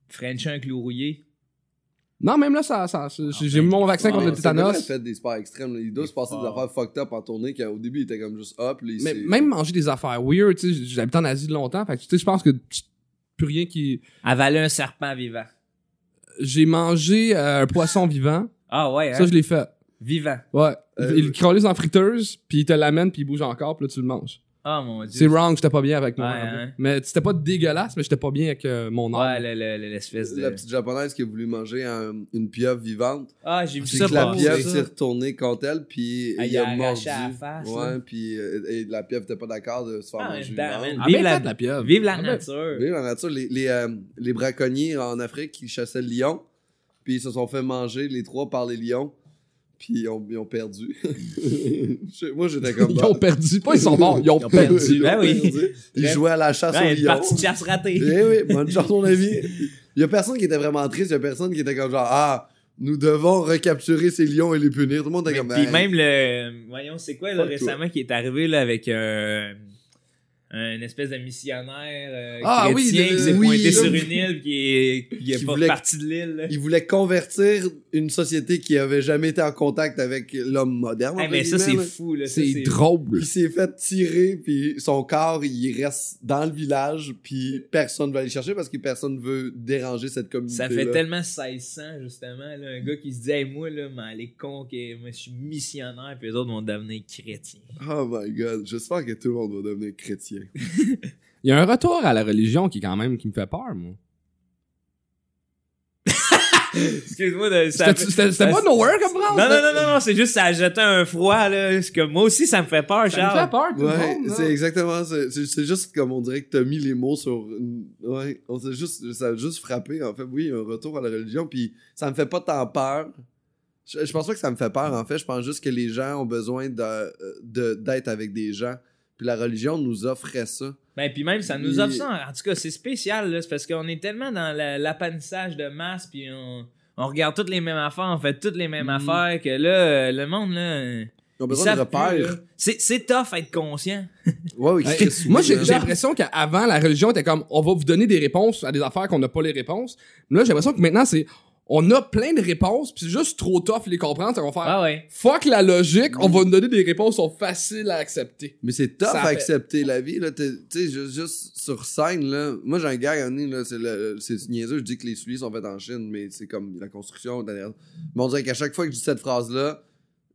French un clou rouillé. Non, même là, ça, ça, ça- j'ai j'ai eu mon vaccin contre le tétanos. fait des sports extrêmes. là. Il doit se passer des affaires fucked up en tournée qu'au début, il était comme juste. Là, il Mais même manger des affaires weird, tu sais, j'ai habité en Asie longtemps, fait que tu sais, je pense que tu- plus rien qui. Avaler un serpent vivant. J'ai mangé euh, un poisson vivant, Ah ouais, hein? ça je l'ai fait. Vivant. Ouais. Euh, il le en friteuse, puis il te l'amène, puis il bouge encore, puis là tu le manges. Ah mon dieu. C'est wrong, j'étais pas bien avec moi. Ouais, hein. Mais c'était pas dégueulasse, mais j'étais pas bien avec euh, mon âme. Ouais, le- le- le- l'espèce de. La petite japonaise qui a voulu manger un- une pieuvre vivante. Ah, j'ai vu C'est ça que la pieuvre ça. s'est retournée contre elle, puis Ah, il, il a a mordu. arraché à la face, ouais, là. puis euh, et la pieuvre était pas d'accord de se faire Ah, manger. vivante. man. Ah, Vive ben, la- faites la pieuvre. Vive la Ah, ben, nature. Oui, la nature, les, les, euh, les braconniers en Afrique qui chassaient le lion, puis ils se sont fait manger les trois par les lions, puis ils ont, ils ont perdu. Je- Moi, j'étais comme. Ils ont perdu. Pas ils sont morts, ils ont Ils ont perdu. Ils ont Ben oui. perdu. Ils jouaient à la chasse Ouais, aux une lions. partie de chasse ratée. Eh oui, bonne chance, mon ami. Il y a personne qui était vraiment triste, il y a personne qui était comme genre, ah, nous devons recapturer ces lions et les punir. Tout le monde était Mais- comme, Puis ben, même le. Voyons, c'est quoi là, Fuck toi. récemment qui est arrivé là, avec euh, un espèce de missionnaire euh, Ah oui, chrétien le- qui s'est oui, pointé sur oui. une île qui est qui est Qui pas voulait- partie de l'île. Il voulait convertir une société qui avait jamais été en contact avec l'homme moderne. Hey, entre mais ça c'est fou C'est drôle. Il s'est fait tirer, puis son corps, il reste dans le village, puis personne va aller chercher parce que personne veut déranger cette communauté. Ça fait tellement 1600 justement là, un gars qui se dit hey, moi là mais aller conquérir, moi je suis missionnaire puis les autres vont devenir chrétiens. Oh my god, j'espère que tout le monde va devenir chrétien. Il y a un retour à la religion qui, quand même, qui me fait peur, moi. Excuse-moi de ça C'était pas ça- nowhere comme phrase? Non non non non non, c'est juste ça a jeté un froid là, parce que moi aussi ça me fait peur Ça me Charles. fait peur, tout le monde, c'est exactement ça. C'est juste comme on dirait que t'as mis les mots sur. une- Ouais, on s'est juste, ça a juste frappé. En fait, oui, un retour à la religion. Puis ça me fait pas tant peur. Je, je pense pas que ça me fait peur. En fait, je pense juste que les gens ont besoin de de- d'être avec des gens. Puis la religion nous offrait ça. Ben puis même ça nous offre ça. En tout cas, c'est spécial là, c'est parce qu'on est tellement dans la- l'appanissage de masse puis on, on regarde toutes les mêmes affaires, on fait toutes les mêmes Mhm. affaires que là le monde là Ils ont ils besoin de repères. C'est tough être conscient. Ouais, oui, Ouais. Moi, là. j'ai l'impression qu'avant, la religion était comme, on va vous donner des réponses à des affaires qu'on n'a pas les réponses. Mais là, j'ai l'impression que maintenant, c'est, on a plein de réponses, puis c'est juste trop tough les comprendre, qu'on va faire, Ah ouais. fuck la logique, on va nous donner des réponses qui sont faciles à accepter. Mais c'est tough Ça à fait- accepter la vie, là. T'es- Tu sais, juste, juste sur scène, là. Moi, j'ai un gars, c'est le- c'est niaiseux, je dis que les souliers sont faits en Chine, mais c'est comme la construction. derrière. Mais on dirait qu'à chaque fois que je dis cette phrase-là,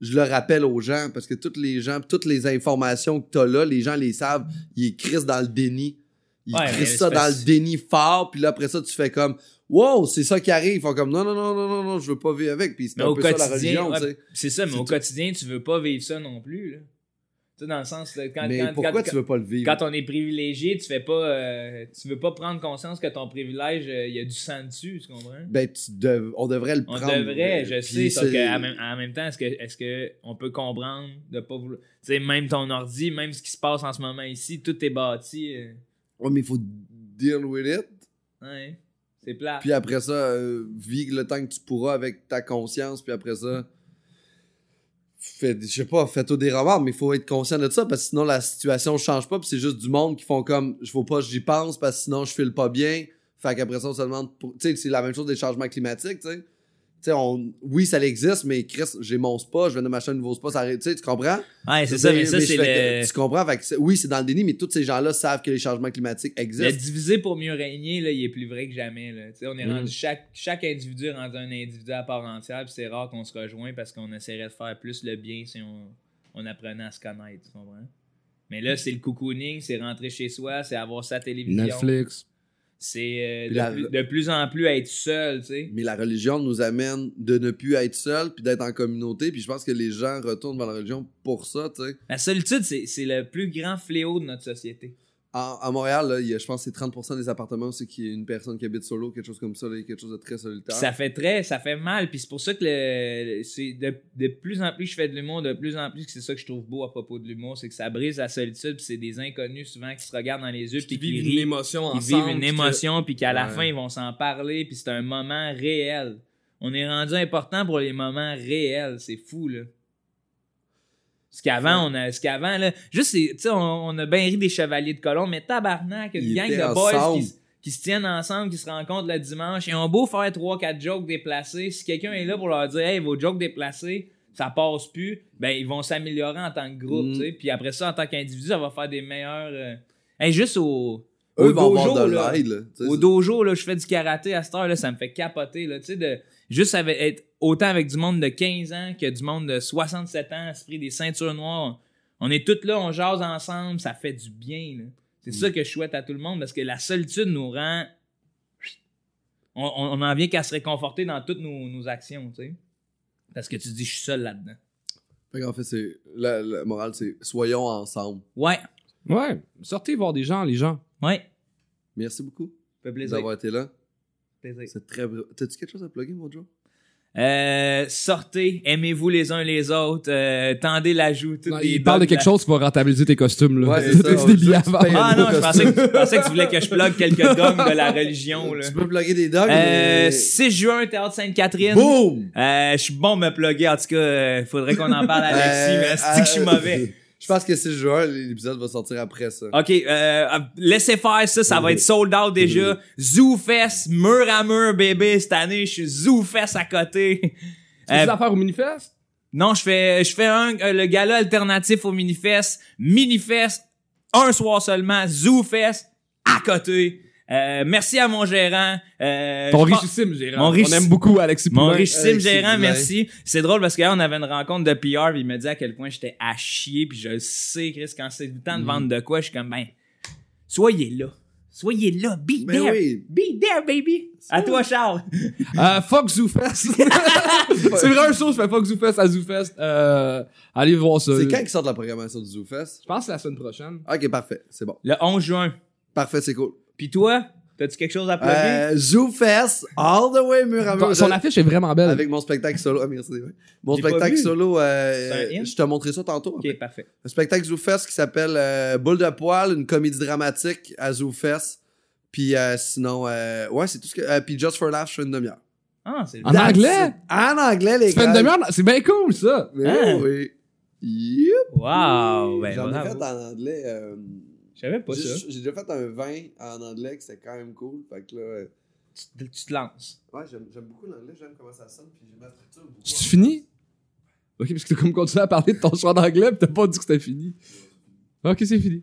je le rappelle aux gens, parce que toutes les gens, toutes les informations que t'as là, les gens les savent, ils écrivent dans le déni. Ils Ouais, c'est ça dans le déni fort, puis là, après ça, tu fais comme, wow, c'est ça qui arrive. Ils font comme, non, non, non, non, non, non, je veux pas vivre avec. Puis c'est un au peu ça la religion, ouais, tu sais. c'est ça, mais au tout. quotidien, tu veux pas vivre ça non plus là. Tu sais dans le sens là, quand Mais quand, pourquoi quand- tu veux pas le vivre? quand on est privilégié, tu fais pas euh, tu veux pas prendre conscience que ton privilège euh, il y a du sang dessus, tu comprends? Ben, tu dev- on devrait le On prendre. devrait, euh, je sais, sauf c'est- qu'en même, en même temps, est-ce que, est-ce que on peut comprendre de pas vouloir. Tu sais, même ton ordi, même ce qui se passe en ce moment ici, tout est bâti. euh, Ouais, mais il faut deal with it. ouais, c'est plat. Puis après ça, euh, le temps que tu pourras avec ta conscience. Puis après ça, fais, je sais pas, fais-toi des remords, mais il faut être conscient de ça parce que sinon la situation change pas. Puis c'est juste du monde qui font comme, je faut pas, j'y pense parce que sinon je file pas bien. Fait qu'après ça, on se demande, tu sais, c'est la même chose des changements climatiques, tu sais. Tu sais, on, oui, ça existe, mais Chris, j'ai mon spa, je viens de m'acheter un nouveau spa, ça arrive, tu sais, tu comprends? ouais, c'est ça, mais ça, c'est le. Tu comprends? Fait que c'est- oui, c'est dans le déni, mais tous ces gens-là savent que les changements climatiques Le existent. diviser pour mieux régner, là, il est plus vrai que jamais. Là. Tu sais, On est Mm. rendu chaque, chaque individu est rendu un individu à part entière, puis c'est rare qu'on se rejoint parce qu'on essaierait de faire plus le bien si on, on apprenait à se connaître, tu comprends? Mais là, c'est le cocooning, c'est rentrer chez soi, c'est avoir sa télévision. Netflix. C'est euh, de, la- plus, de plus en plus être seul, tu sais. Mais la religion nous amène de ne plus être seul puis d'être en communauté. Puis je pense que les gens retournent vers la religion pour ça, tu sais. La solitude, c'est le plus grand fléau de notre société. À Montréal, là, il y a, je pense que c'est 30% des appartements, c'est qu'il y a une personne qui habite solo, quelque chose comme ça, là, il y a quelque chose de très solitaire. Puis ça fait très, ça fait mal. Puis c'est pour ça que le, c'est de, de plus en plus je fais de l'humour, de plus en plus que c'est ça que je trouve beau à propos de l'humour, c'est que ça brise la solitude. Puis c'est des inconnus souvent qui se regardent dans les yeux puis Qui qui vivent rient. une émotion Ils ensemble. vivent une puis que- émotion, puis qu'à la fin, ils vont s'en parler, puis c'est un moment réel. On est rendu important pour les moments réels. C'est fou, là. Ce qu'avant, on a, ce qu'avant, là, juste, tu sais, on, on a bien ri des chevaliers de colombe, mais tabarnak, une Ils gang de boys qui, se tiennent ensemble, qui se rencontrent le dimanche, et ont beau faire 3-4 jokes déplacés, si quelqu'un est là pour leur dire, hey, vos jokes déplacés, ça passe plus, ben, ils vont s'améliorer en tant que groupe, Mm. tu sais, puis après ça, en tant qu'individu, ça va faire des meilleurs, euh, hey, juste au, Eux au vont dojo, avoir de là. l'aide, Au dojo, là, je fais du karaté à cette heure, là, ça me fait capoter, là, tu sais, de, juste avec, être autant avec du monde de 15 ans que du monde de 67 ans, esprit des ceintures noires. On est tous là, on jase ensemble, ça fait du bien, là. C'est ça que je souhaite à tout le monde, parce que la solitude nous rend... On, on, on en vient qu'à se réconforter dans toutes nos, nos actions, tu sais. Parce que tu te dis, je suis seul là-dedans. Fait qu'en fait, c'est. La, la morale, c'est soyons ensemble. Ouais, Ouais. Sortez voir des gens, les gens. Ouais, Merci beaucoup fait plaisir. d'avoir été là. plaisir. C'est très. T'as-tu quelque chose à plugger, mon Joe? Euh, sortez, aimez-vous les uns les autres, euh, tendez la joue. toutes Non, les il parle de quelque chose qui va rentabiliser tes costumes, là. Ouais, c'est des billets avant. Ah non, je pensais, que, je pensais que tu voulais que je plug quelques dogmes de la religion. Là. Tu peux plugger des dogs, Euh, mais. 6 juin, Théâtre Sainte-Catherine. Boum! Euh, je suis bon de me plugger. En tout cas, euh, faudrait qu'on en parle à Alexis, Euh, mais c'est que je suis euh, mauvais. Je pense que 6 juin, l'épisode va sortir après ça. OK, euh, laissez faire ça, ça va être sold out déjà. ZooFest, mur à mur, bébé, cette année, je suis ZooFest à côté. Tu fais Euh, des affaires au Minifest? non, je fais, je fais un, euh, le gala alternatif au Minifest, Minifest, un soir seulement, ZooFest, à côté. Euh, merci à mon gérant. Euh, Ton pense- richissime gérant. Mon On aime beaucoup Alexis Mon Poulain. richissime Alexis gérant, merci. C'est drôle parce que là, on avait une rencontre de PR, puis il m'a dit à quel point j'étais à chier, puis je sais, Chris, quand c'est le temps de vendre de quoi, je suis comme, ben, soyez là. Soyez là. Be Ben there. oui. Be there, baby. À toi, Charles. Euh, fuck ZooFest. c'est vrai un show, je fais fuck ZooFest à ZooFest. Euh, allez voir ça. C'est quand qu'ils sortent la programmation du ZooFest? Je pense que c'est la semaine prochaine. Ok, parfait. C'est bon. Le 11 juin. Parfait, c'est cool. Puis toi, t'as-tu quelque chose à plugger? Euh, ZooFest, all the way mur à mur. Son affiche est vraiment belle. Avec mon spectacle solo. Ah, merci. ouais. Mon spectacle solo, C'est euh, je te montrerai ça tantôt. Ok, parfait. Un spectacle ZooFest qui s'appelle euh, Boule de poil, une comédie dramatique à ZooFest. Puis euh, sinon, euh, ouais, c'est tout ce que. euh, puis Just for Laugh, je fais une demi-heure. Ah, c'est En That's anglais? En anglais, les Tu fais gars. une demi-heure? C'est bien cool, ça. Mais Hein? oui. Yep. Wow. Ben, J'en ai fait en anglais. Je savais pas j'ai ça. j'ai déjà fait un vin en anglais qui c'était quand même cool. Fait que là. euh, Tu, tu te lances. Ouais, j'aime beaucoup l'anglais, j'aime comment ça sonne. Puis j'aime la structure beaucoup. Tu finis? Ok, parce que t'as comme continué à parler de ton choix d'anglais pis t'as pas dit que c'était fini. Ok, c'est fini.